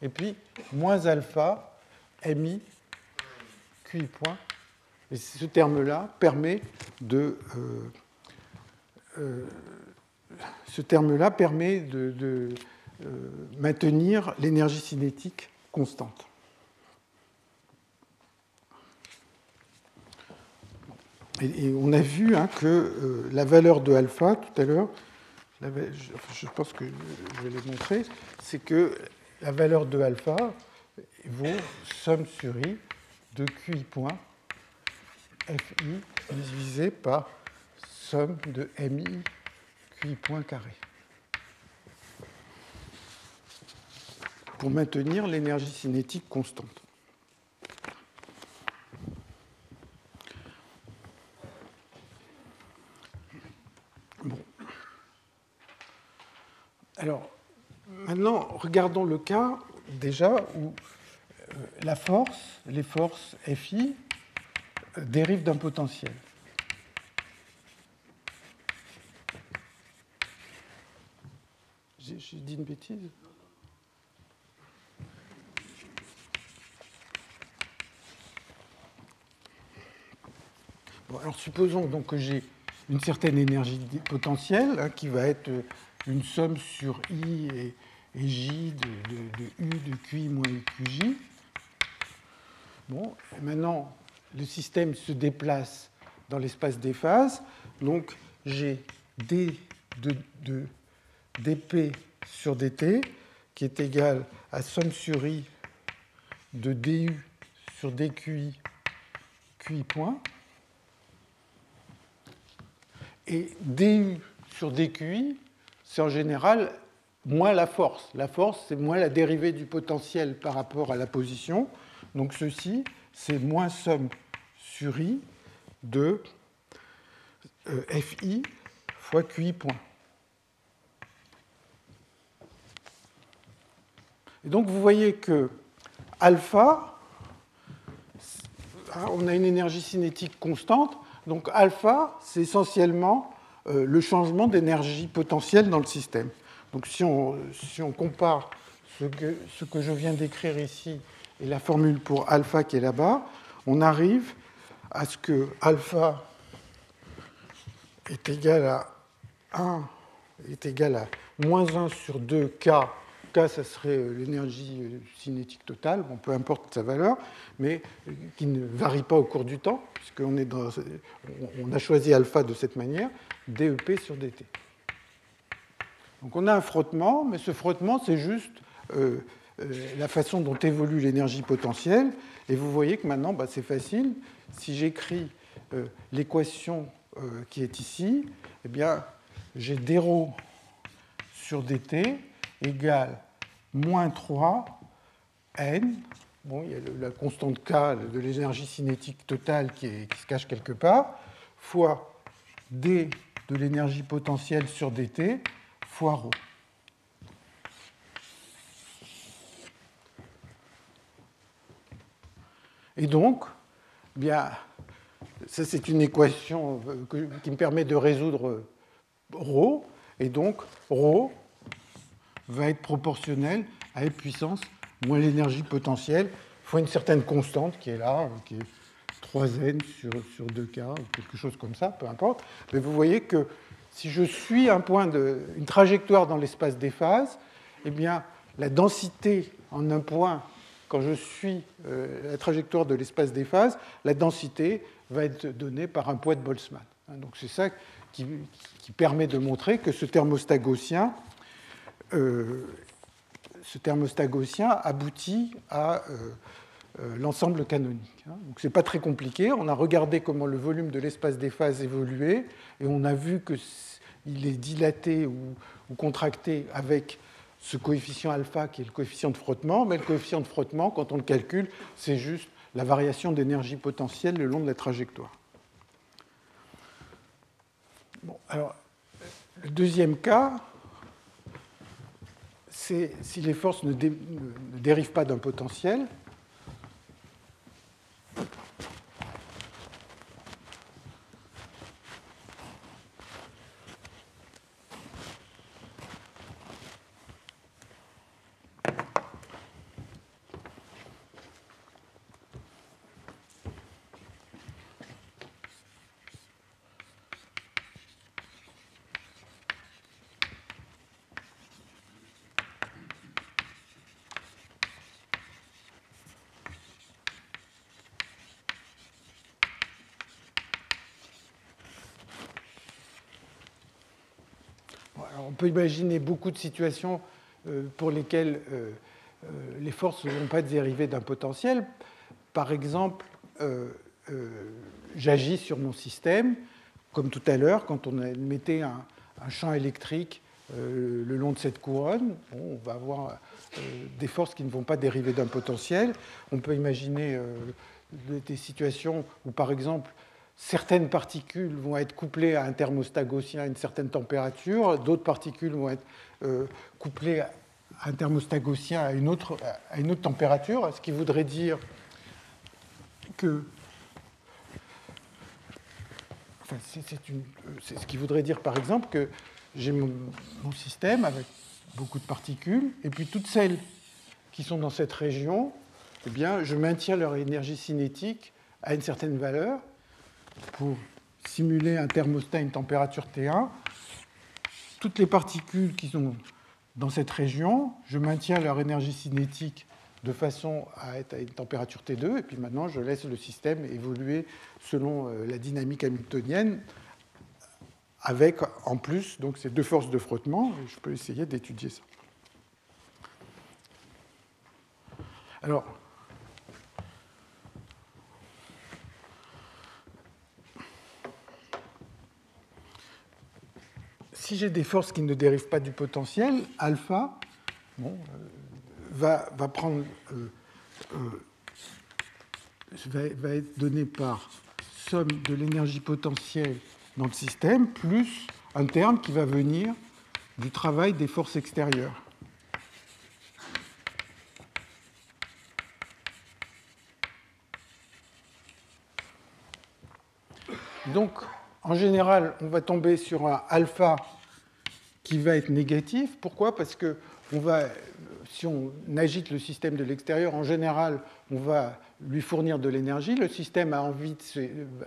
et puis moins alpha mi QI point. Et ce terme-là permet de, euh, euh, ce terme-là permet de, maintenir l'énergie cinétique constante. Et, on a vu hein, que la valeur de alpha tout à l'heure, je pense que je vais le montrer, c'est que la valeur de alpha vaut somme sur i de qi point FI divisé par somme de MI QI point carré. Pour maintenir l'énergie cinétique constante. Bon. Alors, maintenant, regardons le cas déjà où euh, la force, les forces FI, dérive d'un potentiel. J'ai dit une bêtise? Alors supposons donc que j'ai une certaine énergie potentielle hein, qui va être une somme sur I et, J de, U de QI moins QJ. Bon, maintenant, le système se déplace dans l'espace des phases. Donc j'ai d de, dp sur dt qui est égal à somme sur i de du sur dqi qi point. Et du sur dqi, c'est en général moins la force. La force, c'est moins la dérivée du potentiel par rapport à la position. Donc ceci, c'est moins somme sur i de euh, fi fois qi point. Et donc vous voyez que alpha, on a une énergie cinétique constante, donc alpha, c'est essentiellement euh, le changement d'énergie potentielle dans le système. Donc si on, si on compare ce que, ce que je viens d'écrire ici et la formule pour alpha qui est là-bas, on arrive à ce que alpha est égal à 1 est égal à moins 1 sur 2 k cas, ça serait l'énergie cinétique totale, bon, peu importe sa valeur, mais qui ne varie pas au cours du temps, puisqu'on est dans, on a choisi alpha de cette manière, DEP sur DT. Donc on a un frottement, mais ce frottement, c'est juste la façon dont évolue l'énergie potentielle. Et vous voyez que maintenant, bah, c'est facile. Si j'écris l'équation qui est ici, eh bien, j'ai dρ sur dt égale moins 3 n. Bon, il y a la constante K de l'énergie cinétique totale qui, se cache quelque part, fois d de l'énergie potentielle sur dt fois ρ. Et donc, eh bien, ça c'est une équation euh, qui me permet de résoudre ρ, et donc ρ va être proportionnel à F puissance moins l'énergie potentielle fois une certaine constante qui est là, qui est 3n sur, sur 2k, ou quelque chose comme ça, peu importe. Mais vous voyez que si je suis un point de, une trajectoire dans l'espace des phases, eh bien, la densité en un point, quand je suis euh, la trajectoire de l'espace des phases, la densité va être donnée par un poids de Boltzmann. Donc c'est ça qui, permet de montrer que ce thermostat gaussien, euh, ce thermostat gaussien aboutit à euh, euh, l'ensemble canonique. Hein. Donc c'est pas très compliqué. On a regardé comment le volume de l'espace des phases évoluait et on a vu qu'il est dilaté ou, ou, contracté avec ce coefficient alpha qui est le coefficient de frottement. Mais le coefficient de frottement, quand on le calcule, c'est juste la variation d'énergie potentielle le long de la trajectoire alors, le deuxième cas, si les forces ne, ne dérivent pas d'un potentiel, on peut imaginer beaucoup de situations euh, pour lesquelles euh, euh, les forces ne vont pas dériver d'un potentiel. Par exemple, j'agis sur mon système, comme tout à l'heure, quand on mettait un, champ électrique le long de cette couronne, on va avoir des forces qui ne vont pas dériver d'un potentiel. On peut imaginer des situations où, par exemple, certaines particules vont être couplées à un thermostat gaussien à une certaine température, d'autres particules vont être euh, couplées à un thermostat gaussien à une, autre, à température, ce qui voudrait dire que c'est ce qui voudrait dire par exemple que j'ai mon, système avec beaucoup de particules, et puis toutes celles qui sont dans cette région, eh bien, je maintiens leur énergie cinétique à une certaine valeur, pour simuler un thermostat à une température T1, toutes les particules qui sont dans cette région, je maintiens leur énergie cinétique de façon à être à une température T2, et puis maintenant je laisse le système évoluer selon euh, la dynamique hamiltonienne, avec en plus donc ces deux forces de frottement, je peux essayer d'étudier ça. Alors, si j'ai des forces qui ne dérivent pas du potentiel, alpha euh, va, prendre, euh, euh, va, être donné par somme de l'énergie potentielle dans le système plus un terme qui va venir du travail des forces extérieures. Donc, en général, on va tomber sur un alpha qui va être négatif. Pourquoi? Parce que si on agite le système de l'extérieur, en général, on va lui fournir de l'énergie. Le système a envie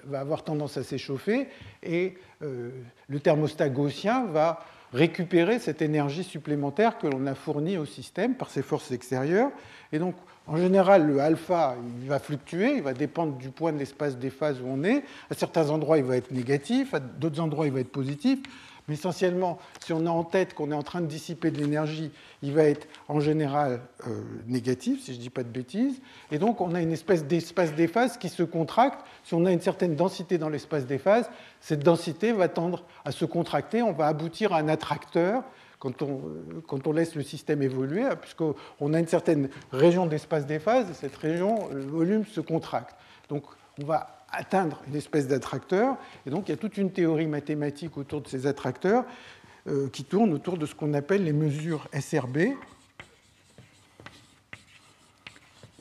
va avoir tendance à s'échauffer et euh, le thermostat gaussien va récupérer cette énergie supplémentaire que l'on a fournie au système par ces forces extérieures. Et donc, en général, le alpha, il va fluctuer, il va dépendre du point de l'espace des phases où on est. À certains endroits, il va être négatif, à d'autres endroits, il va être positif. Mais essentiellement, si on a en tête qu'on est en train de dissiper de l'énergie, il va être en général euh, négatif, si je ne dis pas de bêtises. Et donc, on a une espèce d'espace des phases qui se contracte. Si on a une certaine densité dans l'espace des phases, cette densité va tendre à se contracter. On va aboutir à un attracteur quand on, quand on laisse le système évoluer, puisqu'on a une certaine région d'espace des phases, et cette région, le volume se contracte. Donc, on va atteindre une espèce d'attracteur. Et donc il y a toute une théorie mathématique autour de ces attracteurs euh, qui tourne autour de ce qu'on appelle les mesures SRB,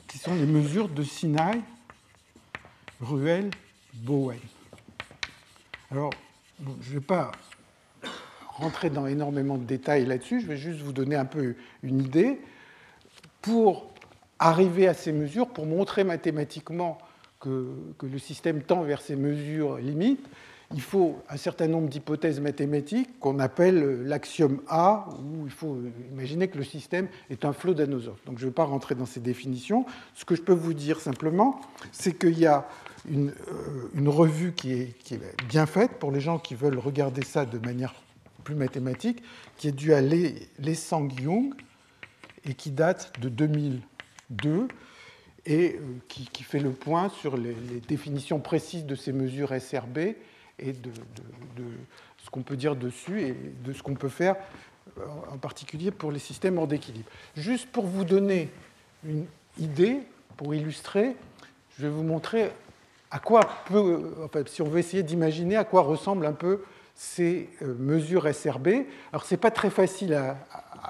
qui sont les mesures de Sinai, Ruel, Bowen. Alors, je ne vais pas rentrer dans énormément de détails là-dessus, je vais juste vous donner un peu une idée. Pour arriver à ces mesures, pour montrer mathématiquement que, le système tend vers ces mesures limites, il faut un certain nombre d'hypothèses mathématiques qu'on appelle l'axiome A, où il faut imaginer que le système est un flot d'anosophes. Donc je ne vais pas rentrer dans ces définitions. Ce que je peux vous dire simplement, c'est qu'il y a une, euh, revue qui est, bien faite pour les gens qui veulent regarder ça de manière plus mathématique, qui est due à Les Sang-Young et qui date de 2002 et euh, qui, fait le point sur les, définitions précises de ces mesures SRB et de, ce qu'on peut dire dessus et de ce qu'on peut faire euh, en particulier pour les systèmes hors d'équilibre. Juste pour vous donner une idée, pour illustrer, je vais vous montrer à quoi peut, enfin, si on veut essayer d'imaginer à quoi ressemblent un peu ces euh, mesures SRB. Alors, ce n'est pas très facile à,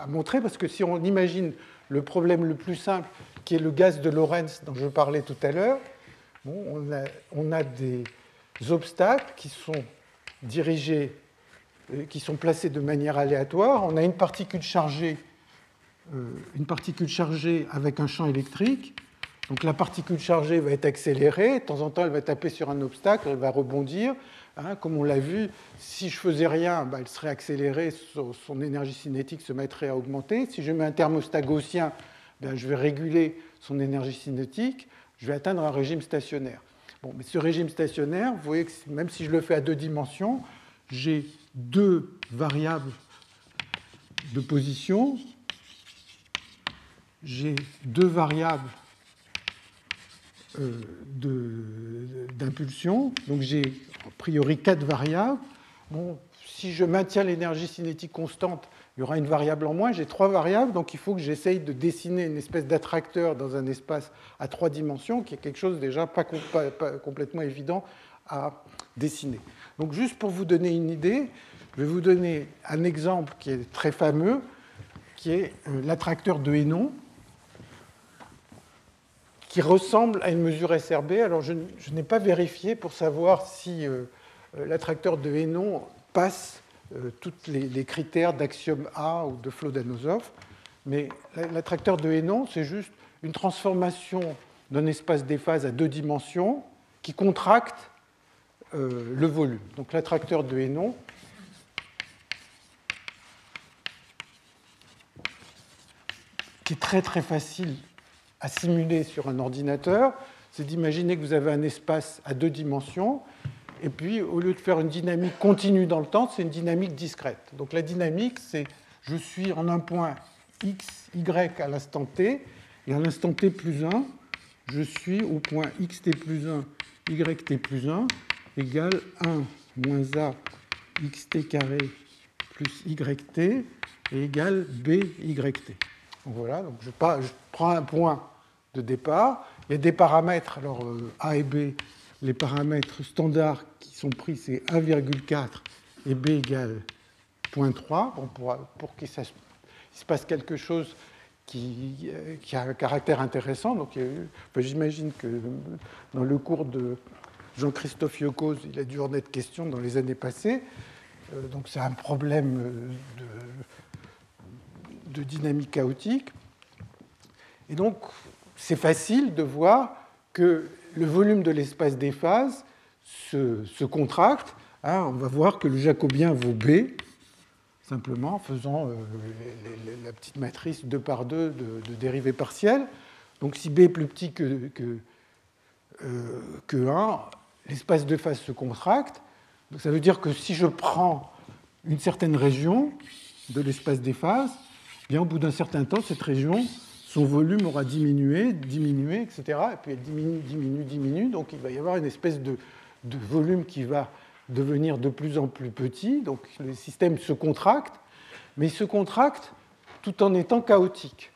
montrer parce que si on imagine le problème le plus simple, qui est le gaz de Lorentz dont je parlais tout à l'heure, on, a, des obstacles qui sont dirigés, euh, qui sont placés de manière aléatoire. On a une particule chargée, euh, une particule chargée avec un champ électrique. Donc la particule chargée va être accélérée, de temps en temps elle va taper sur un obstacle, elle va rebondir. Hein, comme on l'a vu, si je faisais rien, bah, elle serait accélérée, son, énergie cinétique se mettrait à augmenter. Si je mets un thermostat gaussien, ben, je vais réguler son énergie cinétique, je vais atteindre un régime stationnaire. Bon, mais ce régime stationnaire, vous voyez que même si je le fais à deux dimensions, j'ai deux variables de position, j'ai deux variables euh, d'impulsion, donc j'ai a priori quatre variables. Bon, si je maintiens l'énergie cinétique constante, il y aura une variable en moins, j'ai trois variables, donc il faut que j'essaye de dessiner une espèce d'attracteur dans un espace à trois dimensions, qui est quelque chose déjà pas, complètement évident à dessiner. Donc juste pour vous donner une idée, je vais vous donner un exemple qui est très fameux, qui est euh, l'attracteur de Hénon, qui ressemble à une mesure SRB. Alors je, n'ai pas vérifié pour savoir si euh, euh, l'attracteur de Hénon passe euh, tous les, critères d'axiome A ou de Flodanosov. Mais l'attracteur de Hénon, c'est juste une transformation d'un espace des phases à deux dimensions qui contracte euh, le volume. Donc l'attracteur de Hénon, qui est très très facile à simuler sur un ordinateur, c'est d'imaginer que vous avez un espace à deux dimensions et puis, au lieu de faire une dynamique continue dans le temps, c'est une dynamique discrète. Donc la dynamique, c'est je suis en un point x, y à l'instant t, et à l'instant t plus 1, je suis au point xt plus 1, yt plus 1, égale 1 moins a xt carré plus yt, et égale byt. Donc voilà, donc je, prends un point de départ, il y a des paramètres, alors euh, a et b, les paramètres standards qui sont pris, c'est 1,4 et b égale 0.3. pour, qu'il se passe quelque chose qui, a un caractère intéressant, donc j'imagine que dans le cours de Jean-Christophe Yocos, il a dû en être question dans les années passées. Euh, donc c'est un problème de dynamique chaotique. Et donc c'est facile de voir que le volume de l'espace des phases se, contracte. Hein, on va voir que le jacobien vaut B. simplement en faisant la petite matrice 2 par 2 de, dérivée partielle. Donc si B est plus petit que, que, que 1, l'espace de phase se contracte. Donc ça veut dire que si je prends une certaine région de l'espace des phases, eh bien au bout d'un certain temps, cette région, son volume aura diminué, diminué, etc. Et puis elle diminue, diminue, diminue. Donc il va y avoir une espèce de, volume qui va devenir de plus en plus petit. Donc le système se contracte, mais il se contracte tout en étant chaotique.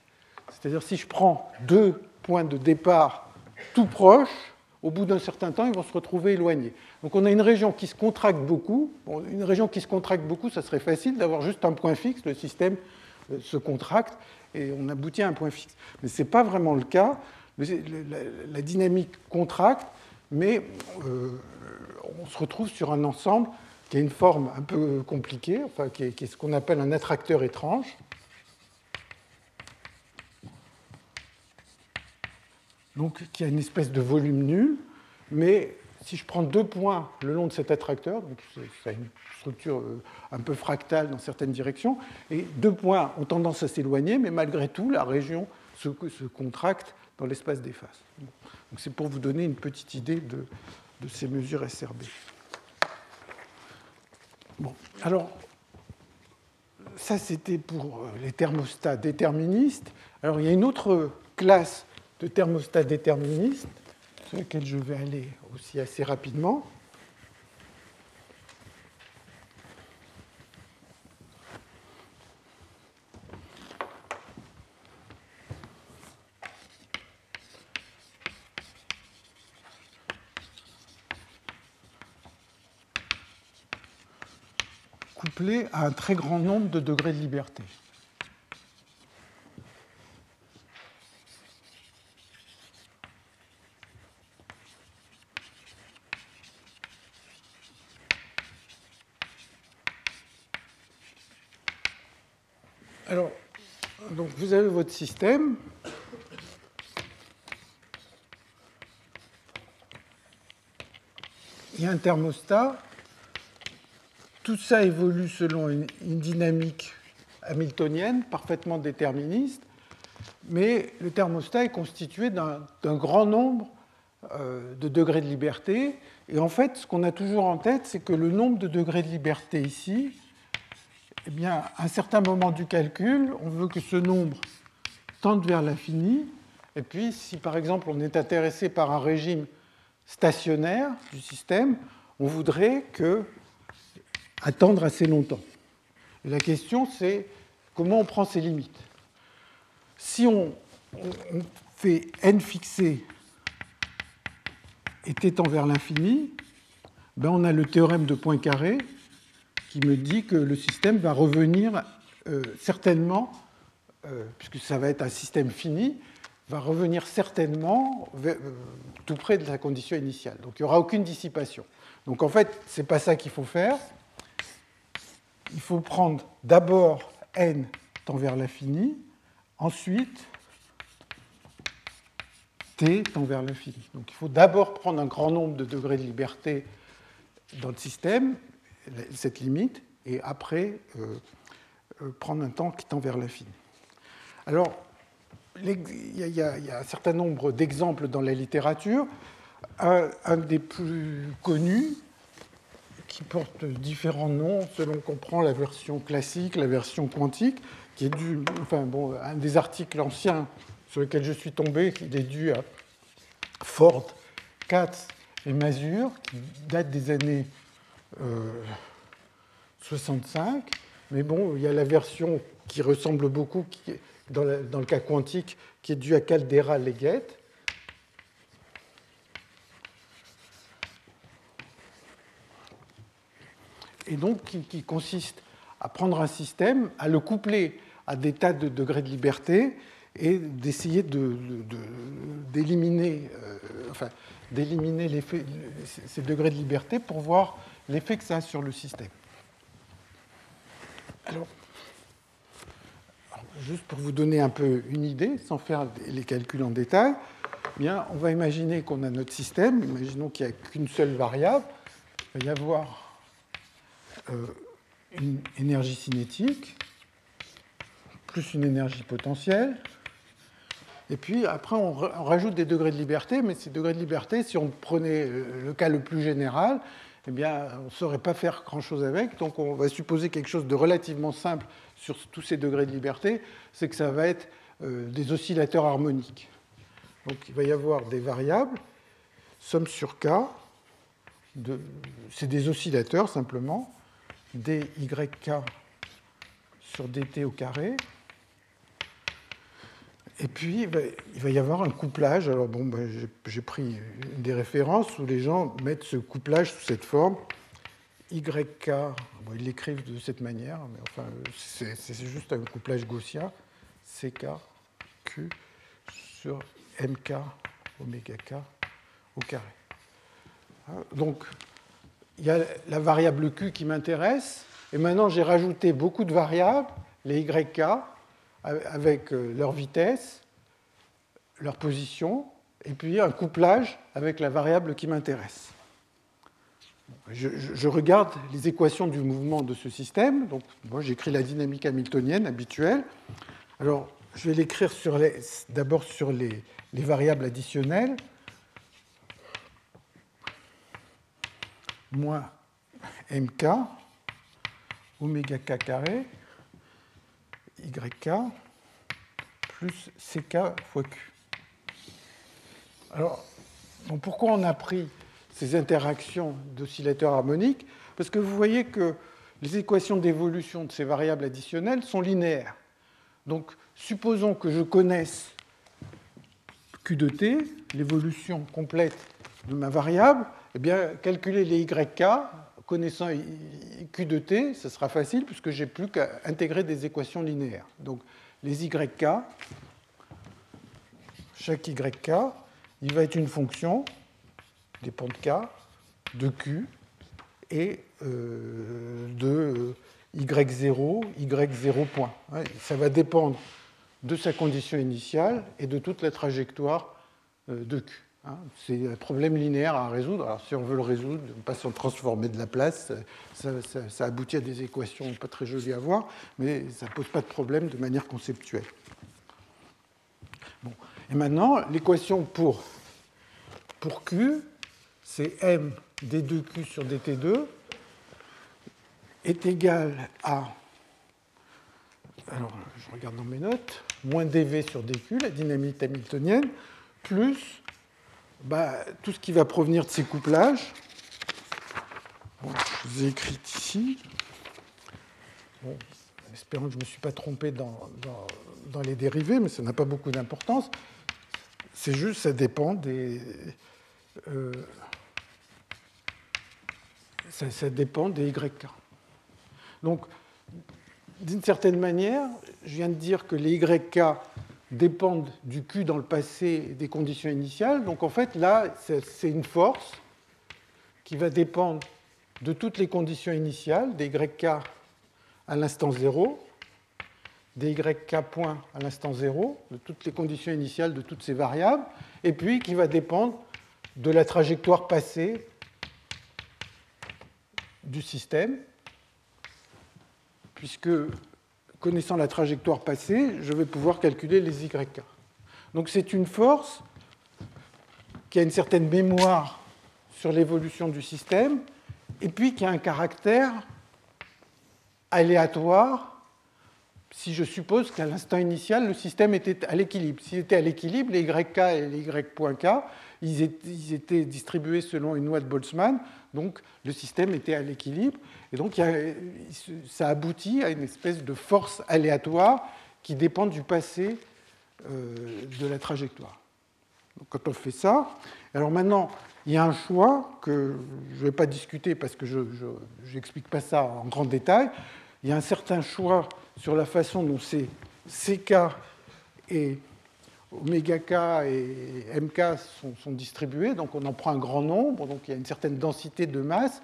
C'est-à-dire si je prends deux points de départ tout proches, au bout d'un certain temps, ils vont se retrouver éloignés. Donc on a une région qui se contracte beaucoup. une région qui se contracte beaucoup, ça serait facile d'avoir juste un point fixe, le système se contracte et on aboutit à un point fixe. Mais ce n'est pas vraiment le cas. La dynamique contracte, mais euh, on se retrouve sur un ensemble qui a une forme un peu compliquée, enfin, qui est ce qu'on appelle un attracteur étrange. donc qui a une espèce de volume nul, mais si je prends deux points le long de cet attracteur, donc c'est une structure euh, un peu fractale dans certaines directions, et deux points ont tendance à s'éloigner, mais malgré tout, la région se, contracte dans l'espace des faces. C'est pour vous donner une petite idée de, de ces mesures SRB. Bon, alors, ça c'était pour euh, les thermostats déterministes. Alors il y a une autre classe de thermostat déterministe, sur lequel je vais aller aussi assez rapidement. couplé à un très grand nombre de degrés de liberté. Alors, donc vous avez votre système. Il y a un thermostat. Tout ça évolue selon une, dynamique hamiltonienne, parfaitement déterministe, mais le thermostat est constitué d'un grand nombre euh, de degrés de liberté. Et en fait, ce qu'on a toujours en tête, c'est que le nombre de degrés de liberté ici, eh bien, à un certain moment du calcul, on veut que ce nombre tende vers l'infini. Et puis, si par exemple on est intéressé par un régime stationnaire du système, on voudrait attendre assez longtemps. La question, c'est comment on prend ces limites. Si on, fait n fixé et t tend vers l'infini, ben on a le théorème de Poincaré qui me dit que le système va revenir euh, certainement, euh, puisque ça va être un système fini, va revenir certainement euh, tout près de la condition initiale. Donc il n'y aura aucune dissipation. Donc en fait, ce n'est pas ça qu'il faut faire. Il faut prendre d'abord n tend vers l'infini, ensuite t tend vers l'infini. Donc il faut d'abord prendre un grand nombre de degrés de liberté dans le système, cette limite, et après euh, euh, prendre un temps qui tend vers l'infini. Alors, il y, a un certain nombre d'exemples dans la littérature. Un, des plus connus, qui porte différents noms selon qu'on prend la version classique, la version quantique, qui est dû, enfin bon, un des articles anciens sur lesquels je suis tombé, il est dû à Ford, Katz et Mazur, qui date des années 65. Mais bon, il y a la version qui ressemble beaucoup, dans, le cas quantique, qui est due à Caldera-Leggett. Et donc, qui, consiste à prendre un système, à le coupler à des tas de degrés de liberté et d'essayer d'éliminer euh, enfin, ces degrés de liberté pour voir l'effet que ça a sur le système. Alors, juste pour vous donner un peu une idée, sans faire les calculs en détail, eh bien, on va imaginer qu'on a notre système, imaginons qu'il n'y a qu'une seule variable, il va y avoir euh, une énergie cinétique, plus une énergie potentielle. Et puis après, on, rajoute des degrés de liberté, mais ces degrés de liberté, si on prenait le cas le plus général, eh bien, on ne saurait pas faire grand-chose avec. Donc on va supposer quelque chose de relativement simple sur tous ces degrés de liberté, c'est que ça va être euh, des oscillateurs harmoniques. Donc il va y avoir des variables, somme sur k, c'est des oscillateurs simplement, dyk sur dt au carré. Et puis, il va y avoir un couplage. Alors, bon, ben, j'ai pris des références où les gens mettent ce couplage sous cette forme. YK, bon, ils l'écrivent de cette manière, mais enfin, c'est juste un couplage gaussien. CK, Q sur MK, oméga K au carré. Hein, donc, il y a la variable Q qui m'intéresse, et maintenant j'ai rajouté beaucoup de variables, les YK, avec euh, leur vitesse, leur position, et puis un couplage avec la variable qui m'intéresse. Je, regarde les équations du mouvement de ce système. Donc, moi, j'écris la dynamique hamiltonienne habituelle. Alors, je vais l'écrire d'abord sur les, les, variables additionnelles. Moins mk, oméga k carré, YK plus CK fois Q. Alors, pourquoi on a pris ces interactions d'oscillateurs harmoniques? Parce que vous voyez que les équations d'évolution de ces variables additionnelles sont linéaires. Donc, supposons que je connaisse Q de t, l'évolution complète de ma variable, eh bien, calculer les YK connaissant Q de t, ce sera facile puisque j'ai plus qu'à intégrer des équations linéaires. Donc les YK, chaque YK, il va être une fonction des ponts de K, de Q et euh, de Y0, Y0 point. Ça va dépendre de sa condition initiale et de toute la trajectoire euh, de Q. Hein, c'est un problème linéaire à résoudre. Alors, si on veut le résoudre, pas s'en transformer de la place, ça, aboutit à des équations pas très jolies à voir, mais ça ne pose pas de problème de manière conceptuelle. Et maintenant, l'équation pour, pour Q, c'est m d2q sur dt2 est égal à, alors je regarde dans mes notes, moins dv sur dq, la dynamique hamiltonienne, plus bah, tout ce qui va provenir de ces couplages, je vous ai écrit ici, bon, que je ne me suis pas trompé dans, les dérivés, mais ça n'a pas beaucoup d'importance, c'est juste, ça dépend des... Euh, ça, dépend des YK. Donc, d'une certaine manière, je viens de dire que les YK dépendent du Q dans le passé des conditions initiales. Donc en fait, là, c'est une force qui va dépendre de toutes les conditions initiales, des YK à l'instant 0, des YK points à l'instant 0, de toutes les conditions initiales de toutes ces variables, et puis qui va dépendre de la trajectoire passée du système, puisque connaissant la trajectoire passée, je vais pouvoir calculer les YK. Donc c'est une force qui a une certaine mémoire sur l'évolution du système, et puis qui a un caractère aléatoire si je suppose qu'à l'instant initial, le système était à l'équilibre. S'il était à l'équilibre, les YK et les Y.K, ils étaient distribués selon une loi de Boltzmann, donc le système était à l'équilibre. Et donc ça aboutit à une espèce de force aléatoire qui dépend du passé euh, de la trajectoire. Donc, quand on fait ça, alors maintenant, il y a un choix que je ne vais pas discuter parce que je n'explique pas ça en grand détail. Il y a un certain choix sur la façon dont ces CK et oméga K et MK sont, distribués. Donc on en prend un grand nombre, donc il y a une certaine densité de masse.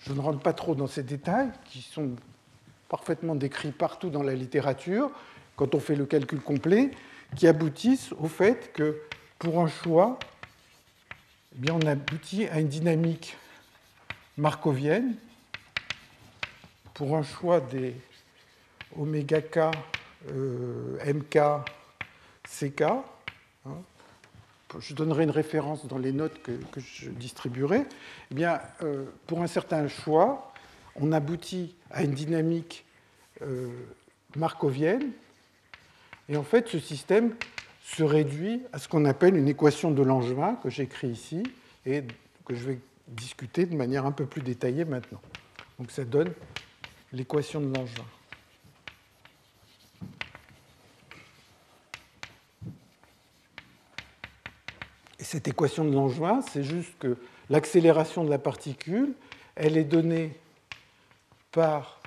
Je ne rentre pas trop dans ces détails qui sont parfaitement décrits partout dans la littérature quand on fait le calcul complet, qui aboutissent au fait que pour un choix, eh bien, on aboutit à une dynamique markovienne pour un choix des oméga k, mk, ck, hein, je donnerai une référence dans les notes que, je distribuerai, eh bien, euh, pour un certain choix, on aboutit à une dynamique euh, markovienne, et en fait, ce système se réduit à ce qu'on appelle une équation de Langevin, que j'écris ici, et que je vais discuter de manière un peu plus détaillée maintenant. Donc ça donne l'équation de Langevin. Cette équation de Langevin, c'est juste que l'accélération de la particule, elle est donnée par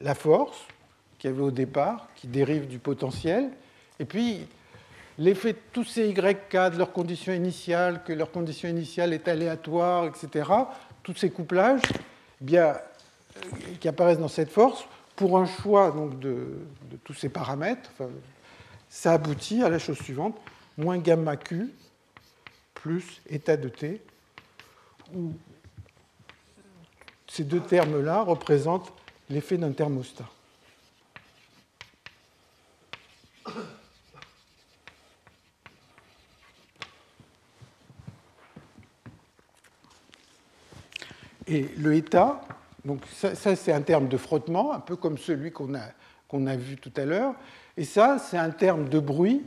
la force qu'il y avait au départ, qui dérive du potentiel, et puis l'effet de tous ces YK, de leurs conditions initiales, que leur condition initiale est aléatoire, etc., tous ces couplages eh bien, euh, qui apparaissent dans cette force, pour un choix donc, de, tous ces paramètres, ça aboutit à la chose suivante, moins gamma Q plus état de T, où ces deux termes-là représentent l'effet d'un thermostat. Et le état, donc ça, c'est un terme de frottement, un peu comme celui qu'on a, qu'on a vu tout à l'heure, et ça c'est un terme de bruit,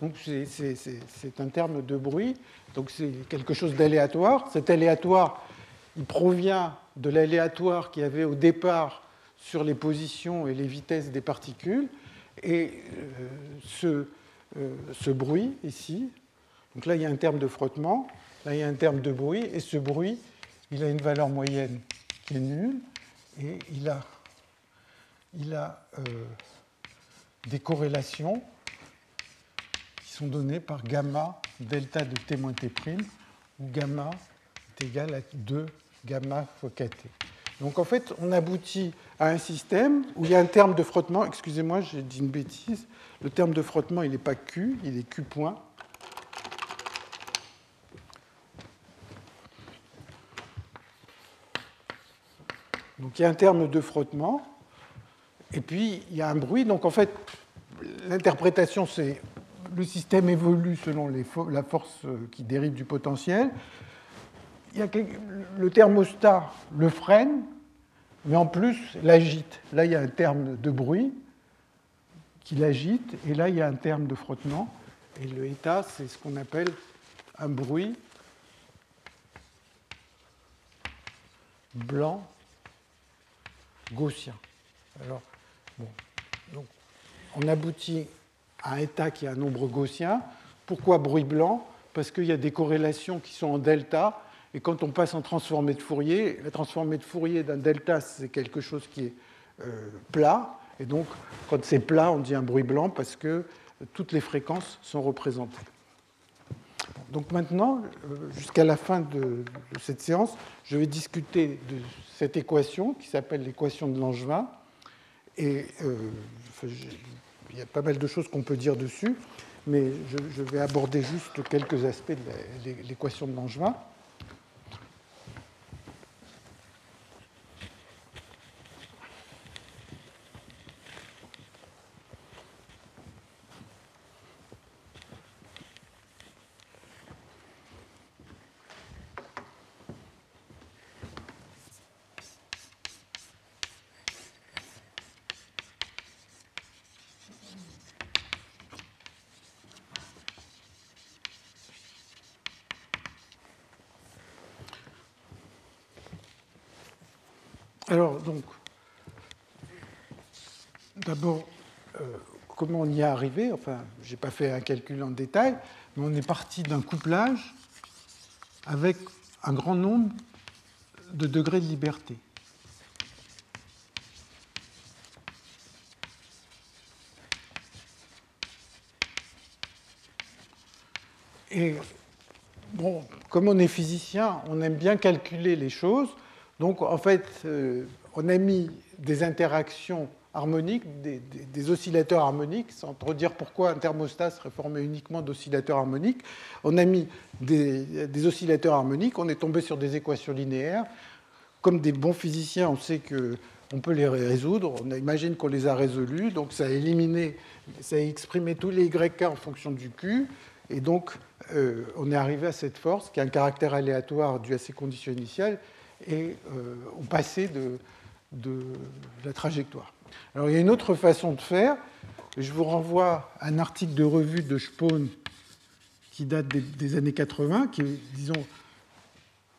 donc c'est un terme de bruit donc c'est quelque chose d'aléatoire. Cet aléatoire, il provient de l'aléatoire qu'il y avait au départ sur les positions et les vitesses des particules. Et euh, ce, euh, ce, bruit ici, donc là il y a un terme de frottement, là il y a un terme de bruit, et ce bruit, il a une valeur moyenne qui est nulle, et il a, il a euh, des corrélations sont données par gamma delta de t moins t', où gamma est égal à 2 gamma fois kt. Donc en fait, on aboutit à un système où il y a un terme de frottement. Excusez-moi, j'ai dit une bêtise. Le terme de frottement, il n'est pas Q, il est Q point. Donc il y a un terme de frottement, et puis il y a un bruit. Donc en fait, l'interprétation, c'est le système évolue selon la force euh, qui dérive du potentiel. le thermostat le freine, mais en plus l'agite. Là, il y a un terme de bruit qui l'agite, et là, il y a un terme de frottement. Et le état, c'est ce qu'on appelle un bruit blanc gaussien. Alors, bon, donc, on aboutit un état qui a un nombre gaussien. Pourquoi bruit blanc? Parce qu'il y a des corrélations qui sont en delta, et quand on passe en transformé de Fourier, la transformée de Fourier d'un delta, c'est quelque chose qui est euh, plat, et donc quand c'est plat, on dit un bruit blanc parce que toutes les fréquences sont représentées. Donc maintenant, euh, jusqu'à la fin de, cette séance, je vais discuter de cette équation qui s'appelle l'équation de Langevin. Et euh, il y a pas mal de choses qu'on peut dire dessus, mais je, vais aborder juste quelques aspects de l'équation de Langevin. Alors, donc, d'abord, euh, comment on y est arrivé Enfin, je n'ai pas fait un calcul en détail, mais on est parti d'un couplage avec un grand nombre de degrés de liberté. Et bon, comme on est physicien, on aime bien calculer les choses. Donc en fait, euh, on a mis des interactions harmoniques, des, oscillateurs harmoniques, sans trop dire pourquoi un thermostat serait formé uniquement d'oscillateurs harmoniques. On a mis des, oscillateurs harmoniques, on est tombé sur des équations linéaires. Comme des bons physiciens, on sait qu'on on peut les résoudre. On imagine qu'on les a résolus, donc ça a éliminé, ça a exprimé tous les YK en fonction du Q, et donc euh, on est arrivé à cette force qui a un caractère aléatoire dû à ces conditions initiales, et euh, passé de, de, la trajectoire. Alors il y a une autre façon de faire. Je vous renvoie à un article de revue de Spohn qui date des, années 80, qui est, disons,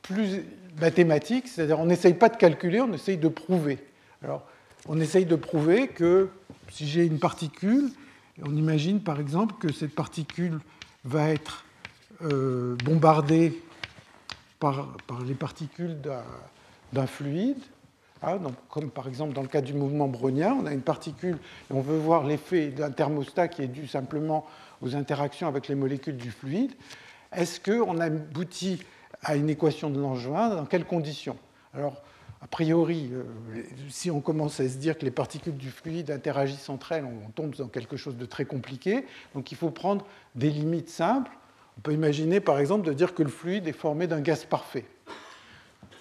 plus mathématique, c'est-à-dire on n'essaye pas de calculer, on essaye de prouver. Alors, on essaye de prouver que si j'ai une particule, on imagine par exemple que cette particule va être euh, bombardée par, les particules d'un fluide, hein, comme par exemple dans le cas du mouvement brownien, on a une particule et on veut voir l'effet d'un thermostat qui est dû simplement aux interactions avec les molécules du fluide. Est-ce qu'on aboutit à une équation de Langevin Dans quelles conditions? Alors, a priori, euh, si on commence à se dire que les particules du fluide interagissent entre elles, on tombe dans quelque chose de très compliqué. Donc il faut prendre des limites simples. On peut imaginer par exemple de dire que le fluide est formé d'un gaz parfait.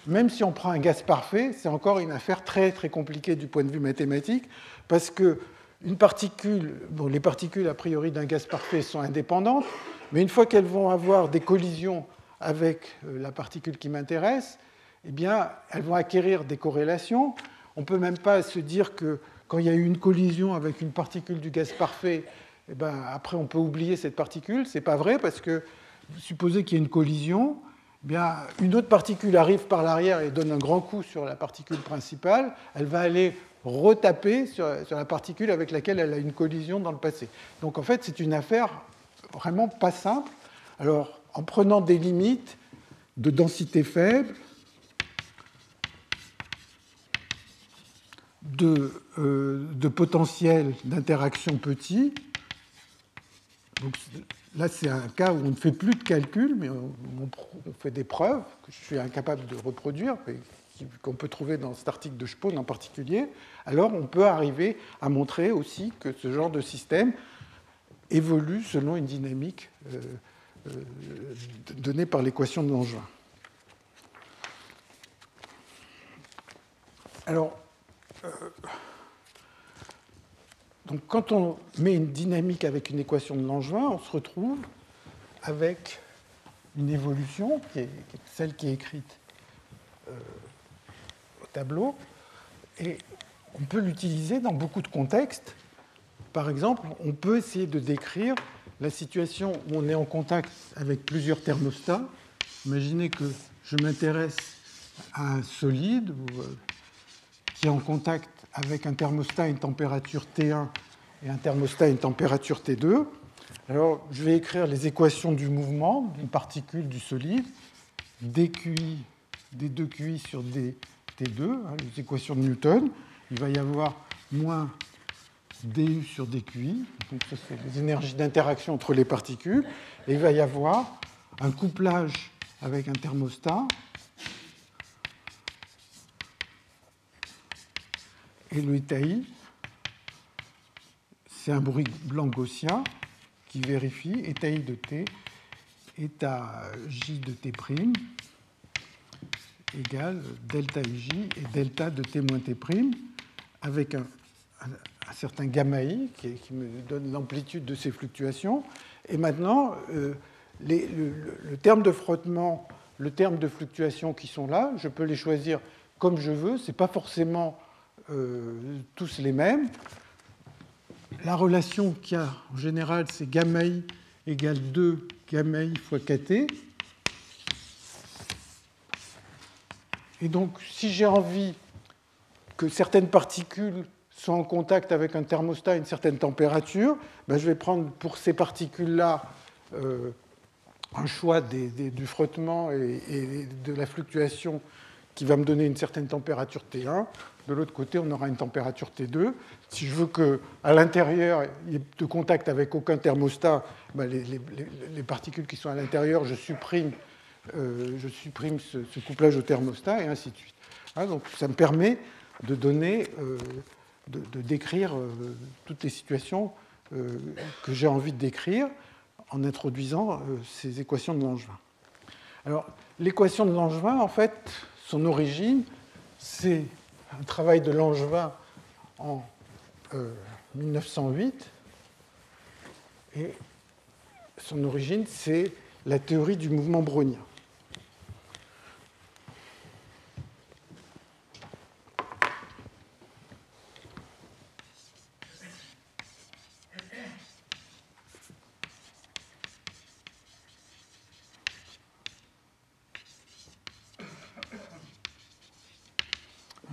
Même si on prend un gaz parfait, c'est encore une affaire très très compliquée du point de vue mathématique, parce que les particules a priori d'un gaz parfait sont indépendantes, mais une fois qu'elles vont avoir des collisions avec euh, la particule qui m'intéresse, eh bien, elles vont acquérir des corrélations. On ne peut même pas se dire que quand il y a eu une collision avec une particule du gaz parfait, eh ben, après on peut oublier cette particule. Ce n'est pas vrai parce que supposez qu'il y ait une collision, bien, une autre particule arrive par l'arrière et donne un grand coup sur la particule principale. Elle va aller retaper sur, la particule avec laquelle elle a une collision dans le passé. Donc en fait, c'est une affaire vraiment pas simple. Alors, en prenant des limites de densité faible, de, euh, potentiel d'interaction petit. Donc, là, c'est un cas où on ne fait plus de calcul, mais on, fait des preuves que je suis incapable de reproduire, qu'on peut trouver dans cet article de Spohn en particulier. Alors, on peut arriver à montrer aussi que ce genre de système évolue selon une dynamique euh, euh, donnée par l'équation de Langevin. Alors, euh, donc quand on met une dynamique avec une équation de Langevin, on se retrouve avec une évolution qui est, celle qui est écrite euh, au tableau, et on peut l'utiliser dans beaucoup de contextes. Par exemple, on peut essayer de décrire la situation où on est en contact avec plusieurs thermostats. Imaginez que je m'intéresse à un solide, euh, qui est en contact avec un thermostat à une température T1 et un thermostat à une température T2. Alors, je vais écrire les équations du mouvement d'une particule du solide, dQi, d2QI sur dt2, hein, les équations de Newton. Il va y avoir moins du sur dQi, donc ça c'est les énergies d'interaction entre les particules, et il va y avoir un couplage avec un thermostat Et le étaï, c'est un bruit blanc gaussien qui vérifie étaï de t état j de t' égale delta ij et delta de t moins t' avec un, certain gamma i qui, me donne l'amplitude de ces fluctuations. Et maintenant, euh, le, le, terme de frottement, le terme de fluctuation qui sont là, je peux les choisir comme je veux. Ce n'est pas forcément euh, tous les mêmes. La relation qu'il y a en général, c'est gamma i égale 2 gamma i fois kt. Et donc, si j'ai envie que certaines particules soient en contact avec un thermostat à une certaine température, ben je vais prendre pour ces particules-là euh, un choix du frottement et, et, de la fluctuation qui va me donner une certaine température T1. De l'autre côté, on aura une température T2. Si je veux qu'à l'intérieur, il n'y ait de contact avec aucun thermostat, ben, les, particules qui sont à l'intérieur, je supprime, euh, ce, couplage au thermostat et ainsi de suite. Hein, donc ça me permet de donner, euh, de, décrire euh, toutes les situations que j'ai envie de décrire en introduisant ces équations de Langevin. Alors, l'équation de Langevin, en fait, son origine, c'est un travail de Langevin en 1908. Et son origine, c'est la théorie du mouvement brownien.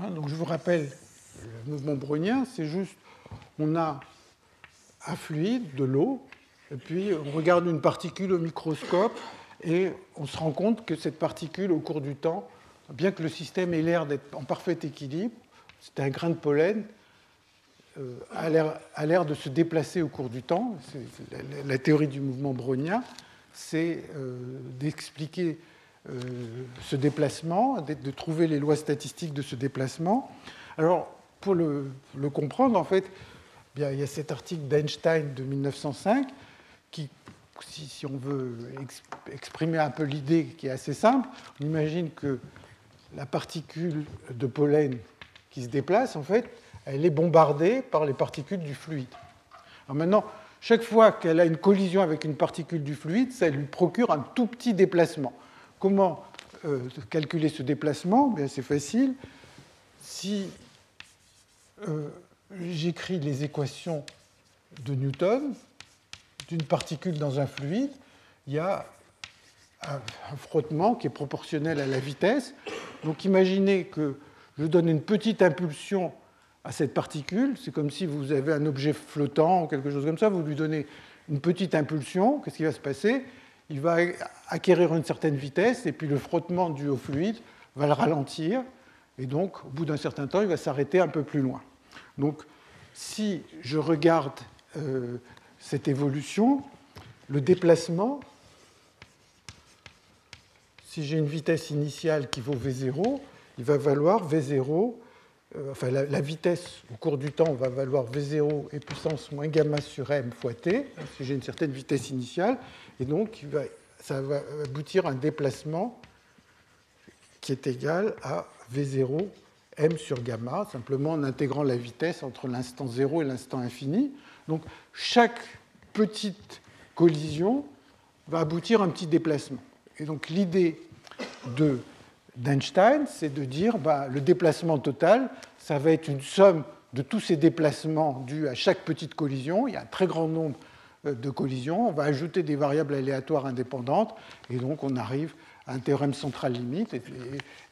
Hein, le mouvement brownien, c'est juste, on a un fluide, de l'eau, et puis on regarde une particule au microscope et on se rend compte que cette particule, au cours du temps, bien que le système ait l'air d'être en parfait équilibre, c'est un grain de pollen, euh, a l'air de se déplacer au cours du temps. la, théorie du mouvement brownien, c'est euh, d'expliquer ce déplacement, de, trouver les lois statistiques de ce déplacement. Alors, pour le, comprendre, en fait, bien, il y a cet article d'Einstein de 1905 qui, si, on veut exprimer un peu l'idée qui est assez simple, on imagine que la particule de pollen qui se déplace, en fait, elle est bombardée par les particules du fluide. Alors maintenant, chaque fois qu'elle a une collision avec une particule du fluide, ça lui procure un tout petit déplacement. Comment euh, calculer ce déplacement? C'est facile. Si euh, j'écris les équations de Newton, d'une particule dans un fluide, il y a un frottement qui est proportionnel à la vitesse. Donc imaginez que je donne une petite impulsion à cette particule. C'est comme si vous avez un objet flottant ou quelque chose comme ça. Vous lui donnez une petite impulsion. Qu'est-ce qui va se passer? Il va acquérir une certaine vitesse et puis le frottement dû au fluide va le ralentir. Et donc, au bout d'un certain temps, il va s'arrêter un peu plus loin. Donc, si je regarde euh, cette évolution, le déplacement, si j'ai une vitesse initiale qui vaut V0, il va valoir V0, euh, enfin la, vitesse au cours du temps va valoir V0 et puissance moins gamma sur m fois t, si j'ai une certaine vitesse initiale, et donc ça va aboutir à un déplacement qui est égal à V0 m sur gamma, simplement en intégrant la vitesse entre l'instant 0 et l'instant infini. Donc chaque petite collision va aboutir à un petit déplacement. Et donc l'idée d'Einstein, c'est de dire bah, le déplacement total, ça va être une somme de tous ces déplacements dus à chaque petite collision. Il y a un très grand nombre de collisions. On va ajouter des variables aléatoires indépendantes et donc on arrive à un théorème central limite. Et,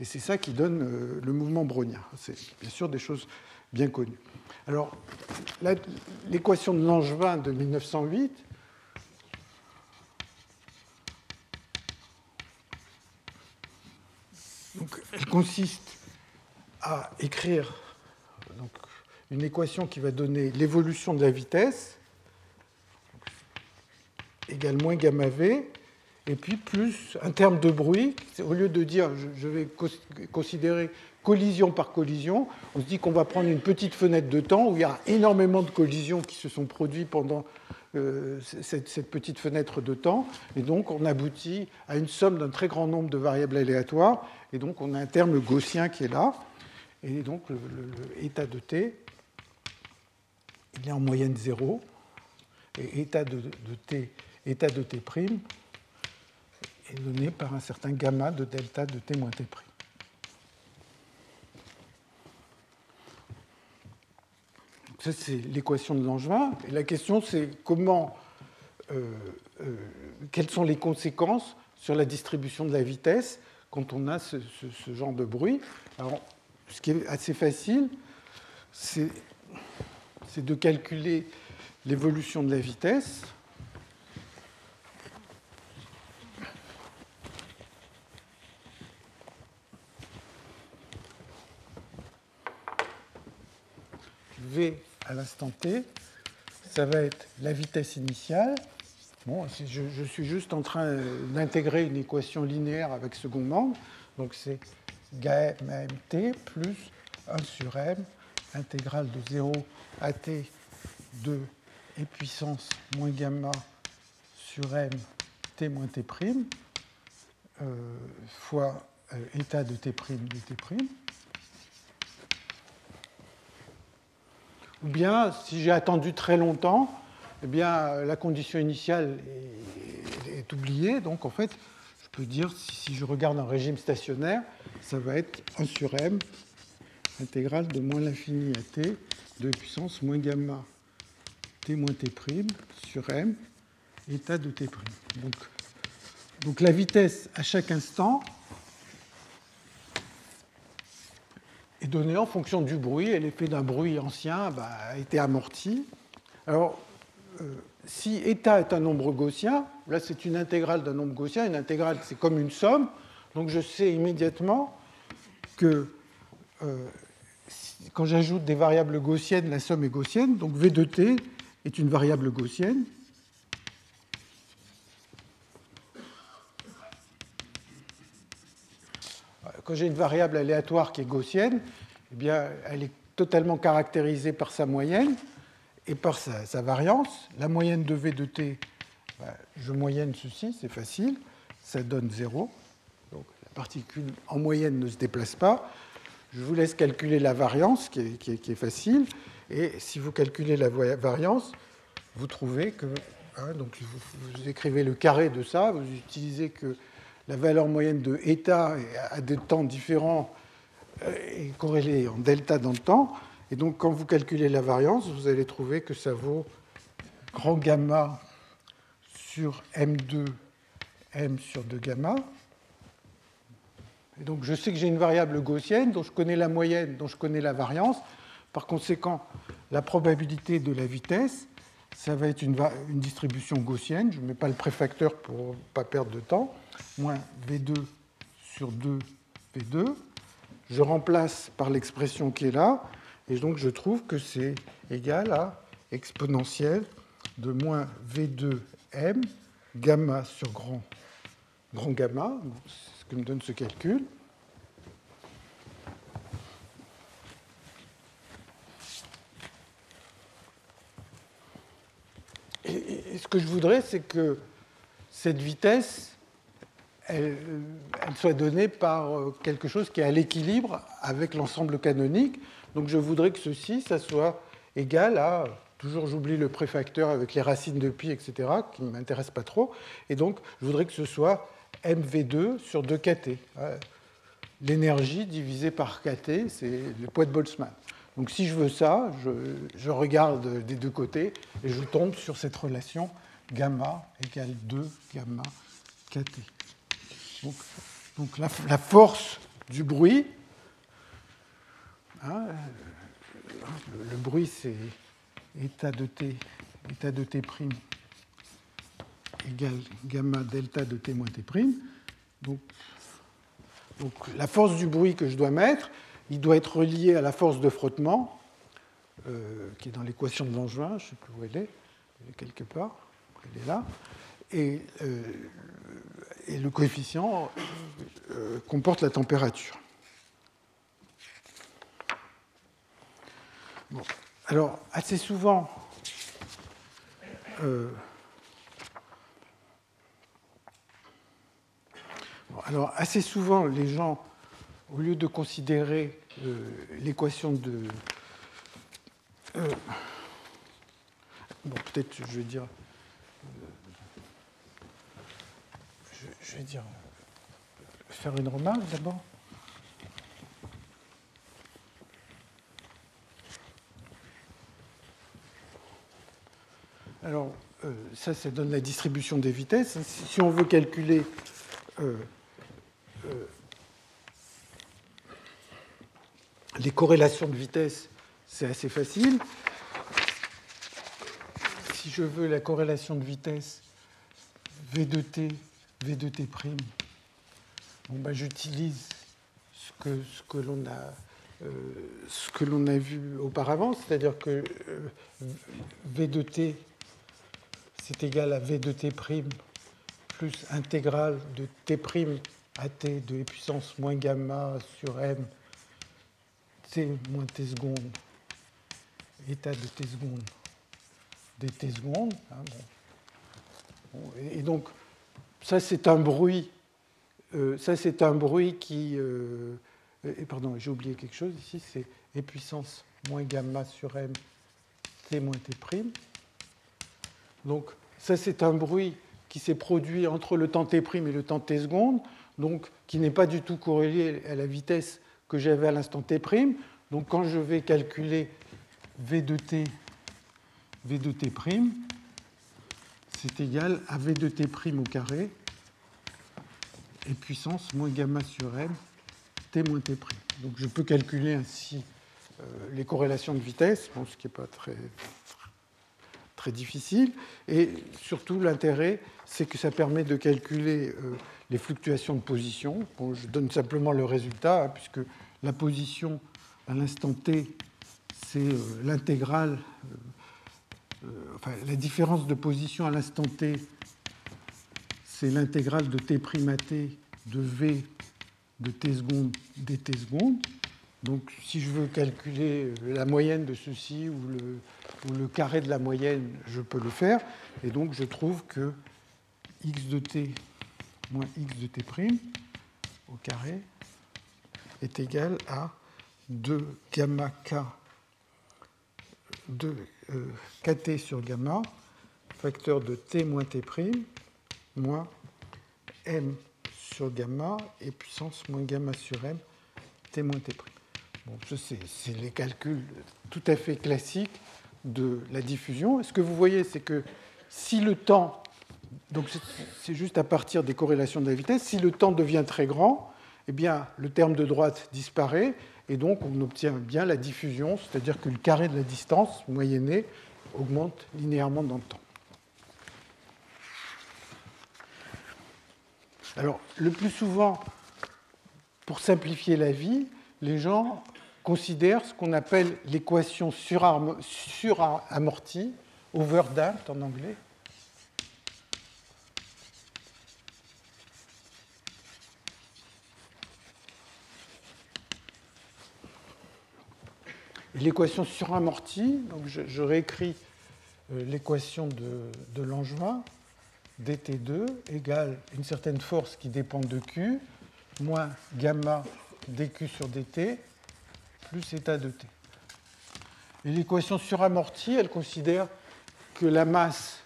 c'est ça qui donne euh, le mouvement brownien. C'est bien sûr des choses bien connues. Alors, l'équation de Langevin de 1908, elle consiste à écrire une équation qui va donner l'évolution de la vitesse égale moins gamma v, et puis plus un terme de bruit. Au lieu de dire je vais considérer collision par collision, on se dit qu'on va prendre une petite fenêtre de temps où il y a énormément de collisions qui se sont produites pendant euh, cette, petite fenêtre de temps, et donc on aboutit à une somme d'un très grand nombre de variables aléatoires, et donc on a un terme gaussien qui est là, et donc le, de t, il est en moyenne 0, et état de, de t, état de t' est donné par un certain gamma de delta de t moins t'. Ça, c'est l'équation de Langevin. Et la question, c'est comment, euh, euh, quelles sont les conséquences sur la distribution de la vitesse quand on a ce, genre de bruit. Alors, ce qui est assez facile, c'est de calculer l'évolution de la vitesse. V à l'instant t, ça va être la vitesse initiale. Bon, je, suis juste en train d'intégrer une équation linéaire avec second membre. Donc c'est gamma mt plus 1 sur m intégrale de 0 à t de et puissance moins gamma sur m t moins t prime euh, fois euh, état de t prime de t prime. Ou bien, si j'ai attendu très longtemps, eh bien, la condition initiale est, oubliée. Donc, en fait, je peux dire, si, je regarde un régime stationnaire, ça va être 1 sur m intégrale de moins l'infini à t de puissance moins gamma t moins t' sur m état de t'. Donc, donc la vitesse à chaque instant est donnée en fonction du bruit, et l'effet d'un bruit ancien bah, a été amorti. Alors, euh, si état est un nombre gaussien, là c'est une intégrale d'un nombre gaussien, une intégrale c'est comme une somme, donc je sais immédiatement que euh, quand j'ajoute des variables gaussiennes, la somme est gaussienne, donc V de t est une variable gaussienne. Quand j'ai une variable aléatoire qui est gaussienne, eh bien, elle est totalement caractérisée par sa moyenne et par sa, variance. La moyenne de V de t, bah, je moyenne ceci, c'est facile, ça donne 0. Donc la particule en moyenne ne se déplace pas. Je vous laisse calculer la variance, qui est, facile. Et si vous calculez la variance, vous trouvez que. Hein, donc vous, écrivez le carré de ça, vous utilisez que la valeur moyenne de état à des temps différents est corrélée en delta dans le temps. Et donc, quand vous calculez la variance, vous allez trouver que ça vaut grand gamma sur M2, M sur 2 gamma. Et donc, je sais que j'ai une variable gaussienne dont je connais la moyenne, dont je connais la variance. Par conséquent, la probabilité de la vitesse, ça va être une, distribution gaussienne. Je ne mets pas le préfacteur pour ne pas perdre de temps. Moins V2 sur 2 V2. Je remplace par l'expression qui est là. Et donc je trouve que c'est égal à exponentielle de moins V2M gamma sur grand, grand gamma, c'est ce que me donne ce calcul. Et, ce que je voudrais, c'est que cette vitesse, elle, elle, soit donnée par euh, quelque chose qui est à l'équilibre avec l'ensemble canonique. Donc je voudrais que ceci, ça soit égal à, toujours j'oublie le préfacteur avec les racines de pi, etc., qui ne m'intéresse pas trop, et donc je voudrais que ce soit mv2 sur 2kt. L'énergie divisée par kt, c'est le poids de Boltzmann. Donc si je veux ça, je, regarde des deux côtés et je tombe sur cette relation gamma égale 2 gamma kt. Donc, la, force du bruit, Hein, le, bruit, c'est état de t, état de t' égale gamma delta de t moins t'. Donc, donc, la force du bruit que je dois mettre, il doit être relié à la force de frottement, euh, qui est dans l'équation de Langevin, je ne sais plus où elle est, elle est quelque part, elle est là, et, euh, et le coefficient euh, comporte la température. Alors, assez souvent, euh, alors, assez souvent, les gens, au lieu de considérer l'équation de. Bon, peut-être, je vais dire. Je vais dire. Faire une remarque d'abord. Alors, euh, ça, ça donne la distribution des vitesses. Si on veut calculer euh, euh, les corrélations de vitesse, c'est assez facile. Si je veux la corrélation de vitesse V de t, V de t', bon, ben, j'utilise ce que, ce que l'on a ce que l'on a vu auparavant, c'est-à-dire que V de t c'est égal à V de T' plus intégrale de T' à T de e puissance moins gamma sur M T moins T seconde, état de T seconde dt seconde. Hein, et donc, ça c'est un bruit, euh, ça c'est un bruit qui, euh, et pardon, j'ai oublié quelque chose ici, c'est E puissance moins gamma sur M t moins t'. Donc ça c'est un bruit qui s'est produit entre le temps t' et le temps t secondes, donc qui n'est pas du tout corrélé à la vitesse que j'avais à l'instant t'. Donc quand je vais calculer v de t, v de t', c'est égal à v de t' au carré et puissance moins gamma sur m, t moins t'. Donc je peux calculer ainsi euh, les corrélations de vitesse, ce qui n'est pas très, difficile. Et surtout, l'intérêt, c'est que ça permet de calculer euh, les fluctuations de position. je donne simplement le résultat, hein, puisque la position à l'instant t, c'est euh, l'intégrale, enfin, la différence de position à l'instant t, c'est l'intégrale de t' à t de v de t secondes dt secondes. Donc si je veux calculer la moyenne de ceci ou le, ou le, carré de la moyenne, je peux le faire. Et donc je trouve que x de t moins x de t' au carré est égal à 2 gamma k de euh, kt sur gamma, facteur de t moins t' moins m sur gamma et puissance moins gamma sur m, t moins t'. Bon, c'est les calculs tout à fait classiques de la diffusion. Ce que vous voyez, c'est que si le temps, donc c'est juste à partir des corrélations de la vitesse, si le temps devient très grand, eh bien, le terme de droite disparaît et donc on obtient bien la diffusion, c'est-à-dire que le carré de la distance moyennée augmente linéairement dans le temps. Alors, le plus souvent, pour simplifier la vie, les gens considèrent ce qu'on appelle l'équation suramortie, overdamped en anglais. L'équation suramortie, je, réécris euh, l'équation de, Langevin dt2 égale une certaine force qui dépend de Q, moins gamma dq sur dt, plus état de t. Et l'équation suramortie, elle considère que la masse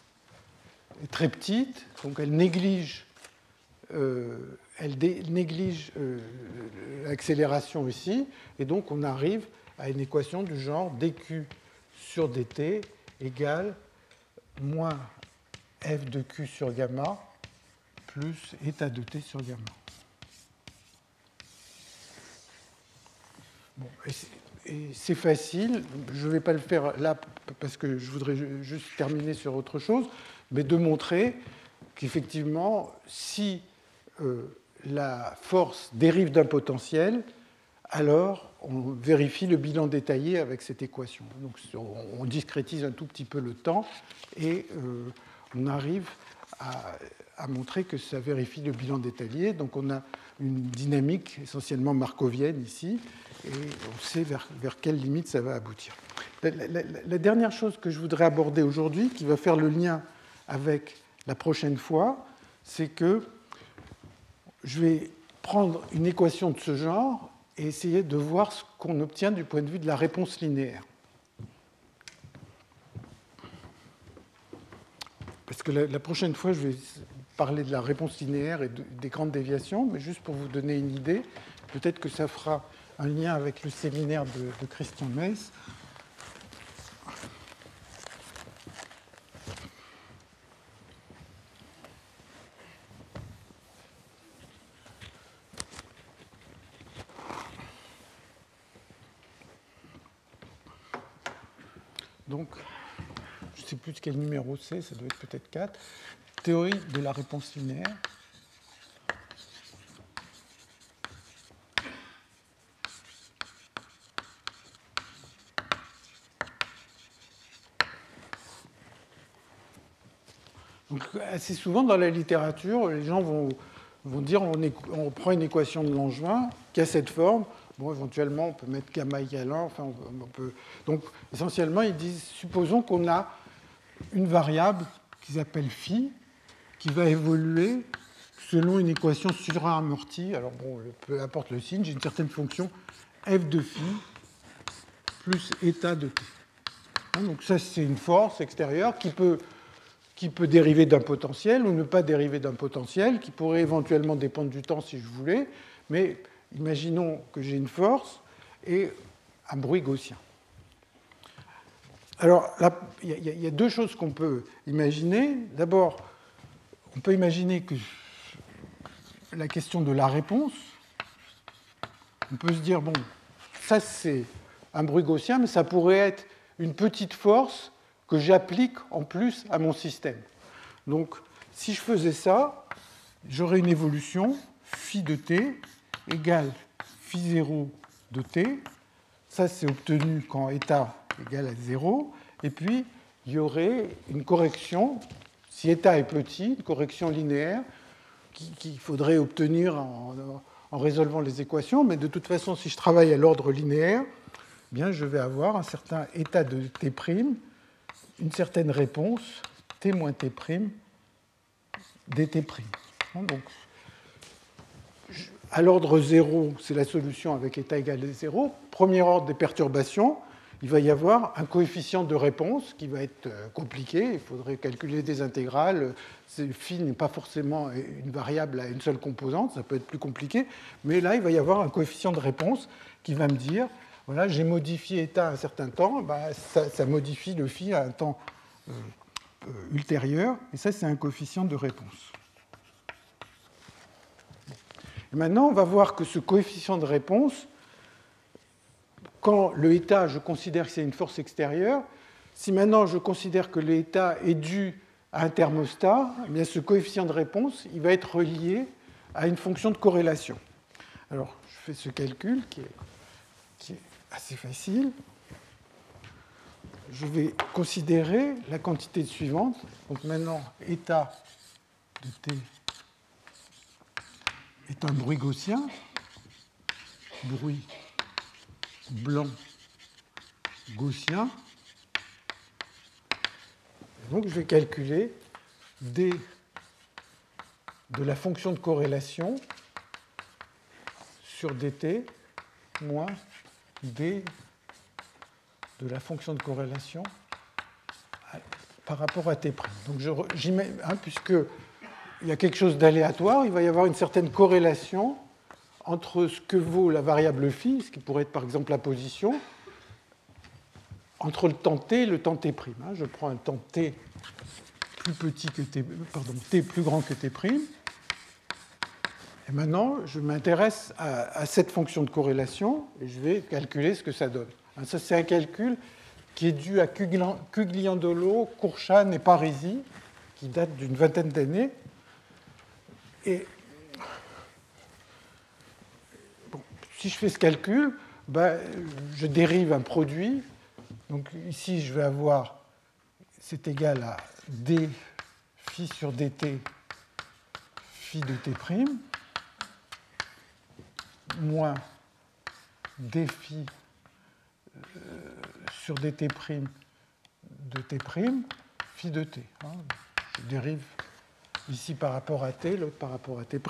est très petite, donc elle néglige, euh, néglige euh, l'accélération ici, et donc on arrive à une équation du genre dq sur dt égale moins f de q sur gamma plus état de t sur gamma. et c'est facile, je ne vais pas le faire là parce que je voudrais juste terminer sur autre chose, mais de montrer qu'effectivement, si euh, la force dérive d'un potentiel, alors on vérifie le bilan détaillé avec cette équation. Donc on discrétise un tout petit peu le temps et euh, on arrive à, montrer que ça vérifie le bilan détaillé. Donc on a une dynamique essentiellement markovienne ici, et on sait vers, vers quelle limite ça va aboutir. La, dernière chose que je voudrais aborder aujourd'hui, qui va faire le lien avec la prochaine fois, c'est que je vais prendre une équation de ce genre et essayer de voir ce qu'on obtient du point de vue de la réponse linéaire. Parce que la, prochaine fois, je vais parler de la réponse linéaire et des grandes déviations, mais juste pour vous donner une idée, peut-être que ça fera un lien avec le séminaire de, Christian Meiss. Donc, je ne sais plus de quel numéro c'est, ça doit être peut-être 4. Théorie de la réponse linéaire. assez souvent dans la littérature, les gens vont, dire on, on, prend une équation de Langevin qui a cette forme. Bon, éventuellement, on peut mettre gamma égale 1. Enfin, on peut... Donc, essentiellement, ils disent supposons qu'on a une variable qu'ils appellent phi qui va évoluer selon une équation suramortie. Alors, bon, peu importe le signe, j'ai une certaine fonction f de phi plus état de t. Hein, donc ça, c'est une force extérieure qui peut, qui peut dériver d'un potentiel ou ne pas dériver d'un potentiel, qui pourrait éventuellement dépendre du temps si je voulais, mais imaginons que j'ai une force et un bruit gaussien. Alors, il y, a deux choses qu'on peut imaginer. D'abord, on peut imaginer que la question de la réponse, on peut se dire, bon, ça c'est un bruit gaussien, mais ça pourrait être une petite force que j'applique en plus à mon système. Donc, si je faisais ça, j'aurais une évolution phi de t égale phi 0 de t. Ça, c'est obtenu quand état égale à 0. Et puis, il y aurait une correction, si état est petit, une correction linéaire qu'il faudrait obtenir en, résolvant les équations. Mais de toute façon, si je travaille à l'ordre linéaire, eh bien, je vais avoir un certain état de t', une certaine réponse, t moins t', dt'. Donc, à l'ordre 0, c'est la solution avec état égal à 0. Premier ordre des perturbations, il va y avoir un coefficient de réponse qui va être euh, compliqué. Il faudrait calculer des intégrales. Phi n'est pas forcément une variable à une seule composante, ça peut être plus compliqué. Mais là, il va y avoir un coefficient de réponse qui va me dire voilà, j'ai modifié état à un certain temps, bah, ça, modifie le phi à un temps euh, euh, ultérieur. Et ça, c'est un coefficient de réponse. Maintenant, on va voir que ce coefficient de réponse, quand le état, je considère que c'est une force extérieure, si maintenant je considère que l'état est dû à un thermostat, eh bien ce coefficient de réponse il va être relié à une fonction de corrélation. Alors, je fais ce calcul qui est, assez facile. Je vais considérer la quantité suivante. Donc maintenant, état de t est un bruit gaussien, bruit blanc gaussien. donc je vais calculer d de la fonction de corrélation sur dt moins d de la fonction de corrélation par rapport à t'. Donc j'y mets, hein, puisque il y a quelque chose d'aléatoire, il va y avoir une certaine corrélation entre ce que vaut la variable phi, ce qui pourrait être par exemple la position, entre le temps t et le temps t'. Hein. Je prends un temps t plus petit que t, plus grand que t'. Et maintenant, je m'intéresse à, cette fonction de corrélation et je vais calculer ce que ça donne. Hein, ça, c'est un calcul qui est dû à Cugliandolo, Courchan et Parisi, qui date d'une vingtaine d'années. Et si je fais ce calcul, ben, je dérive un produit. Donc ici, je vais avoir, c'est égal à d phi sur dt phi de t' moins d phi euh, sur dt' de t' phi de t. Hein. Je dérive ici par rapport à t, l'autre par rapport à t'.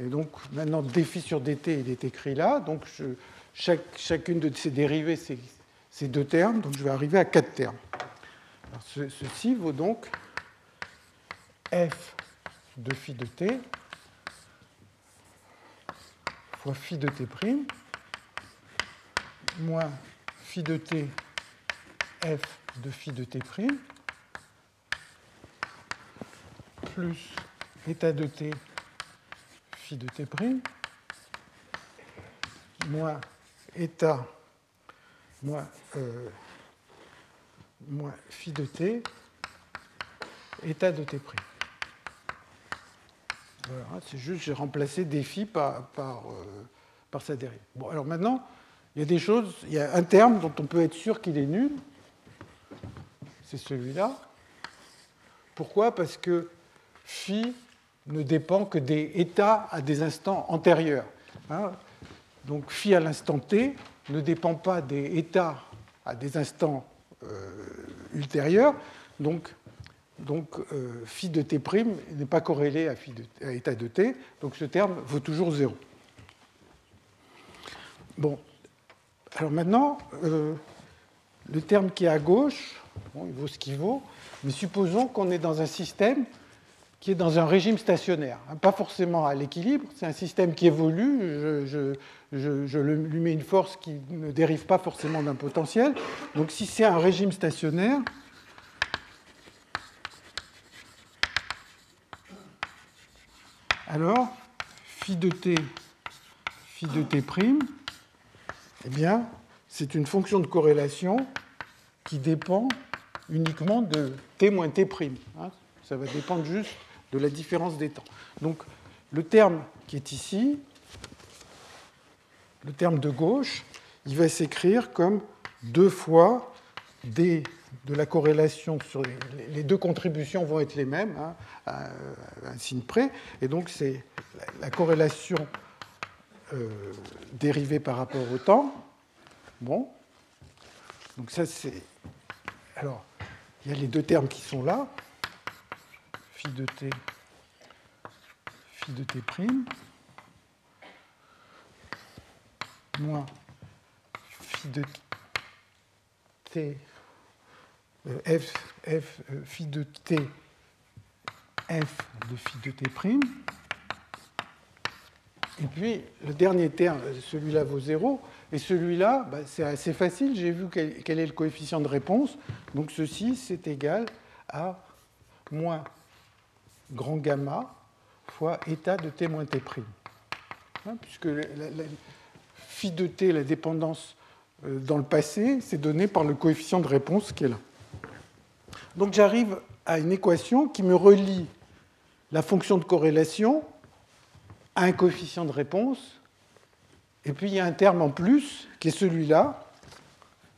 Et donc maintenant, défi sur dt, il est écrit là. Donc chacune de ces dérivées, c'est deux termes. Donc je vais arriver à quatre termes. ceci vaut donc f de phi de t fois phi de t' moins phi de t f de phi de t' plus état de t phi de t' moins état moins, moins phi de t état de t'. Voilà, c'est juste, j'ai remplacé des phi par, par, euh, par sa dérive. Bon, alors maintenant, il y a des choses, il y a un terme dont on peut être sûr qu'il est nul, c'est celui-là. Pourquoi? Parce que phi ne dépend que des états à des instants antérieurs. Hein. Donc phi à l'instant t ne dépend pas des états à des instants euh, ultérieurs. Donc, donc euh, phi de t' n'est pas corrélé à, phi de, état de t. Donc ce terme vaut toujours 0. Bon. Alors maintenant, euh, le terme qui est à gauche, bon, il vaut ce qu'il vaut, mais supposons qu'on est dans un système qui est dans un régime stationnaire, hein, pas forcément à l'équilibre, c'est un système qui évolue, je, lui mets une force qui ne dérive pas forcément d'un potentiel. Donc si c'est un régime stationnaire, alors phi de t, phi de t prime, eh bien, c'est une fonction de corrélation qui dépend uniquement de t moins t prime. Hein. Ça va dépendre juste de la différence des temps. Donc, le terme qui est ici, le terme de gauche, il va s'écrire comme deux fois d de la corrélation sur les, deux contributions vont être les mêmes, hein, à un signe près, et donc c'est la corrélation euh, dérivée par rapport au temps. Bon, donc ça c'est. Alors, il y a les deux termes qui sont là, phi de t, phi de t prime. moins phi de t, euh, f, f euh, de t, f de phi de t prime. Et puis, le dernier terme, celui-là vaut 0, et celui-là, bah, c'est assez facile, j'ai vu quel, est le coefficient de réponse. Donc ceci, c'est égal à moins grand gamma fois état de t moins t. Hein, puisque la, phi de t, la dépendance euh, dans le passé, c'est donné par le coefficient de réponse qui est là. Donc j'arrive à une équation qui me relie la fonction de corrélation à un coefficient de réponse, et puis il y a un terme en plus qui est celui-là.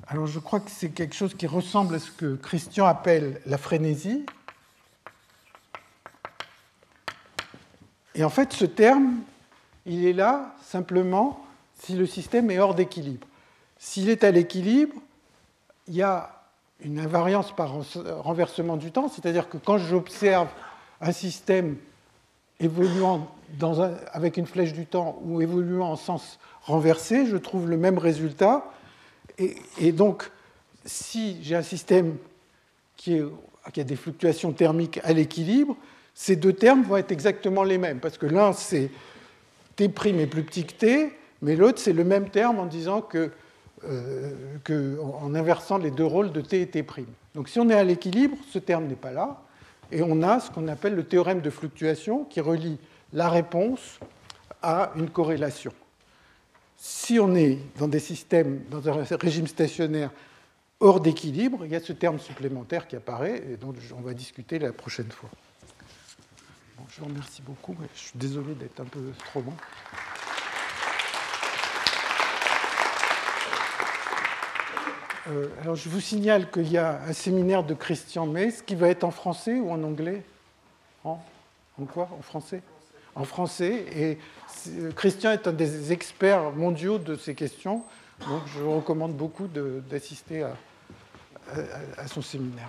Alors je crois que c'est quelque chose qui ressemble à ce que Christian appelle la frénésie. Et en fait, ce terme, il est là simplement si le système est hors d'équilibre. S'il est à l'équilibre, il y a une invariance par renversement du temps, c'est-à-dire que quand j'observe un système évoluant avec une flèche du temps ou évoluant en sens renversé, je trouve le même résultat. Et, donc, si j'ai un système qui, a des fluctuations thermiques à l'équilibre, ces deux termes vont être exactement les mêmes, parce que l'un, c'est T' est plus petit que T, mais l'autre, c'est le même terme en disant que, euh, en inversant les deux rôles de t et t'. Donc si on est à l'équilibre, ce terme n'est pas là, et on a ce qu'on appelle le théorème de fluctuation qui relie la réponse à une corrélation. Si on est dans des systèmes, dans un régime stationnaire hors d'équilibre, il y a ce terme supplémentaire qui apparaît et dont on va discuter la prochaine fois. Je vous remercie beaucoup. Je suis désolé d'être un peu trop long. Euh, alors, je vous signale qu'il y a un séminaire de Christian Metz qui va être en français ou en anglais? En, quoi? En français? En français. Et euh, Christian est un des experts mondiaux de ces questions. Donc, je vous recommande beaucoup d'assister à son séminaire.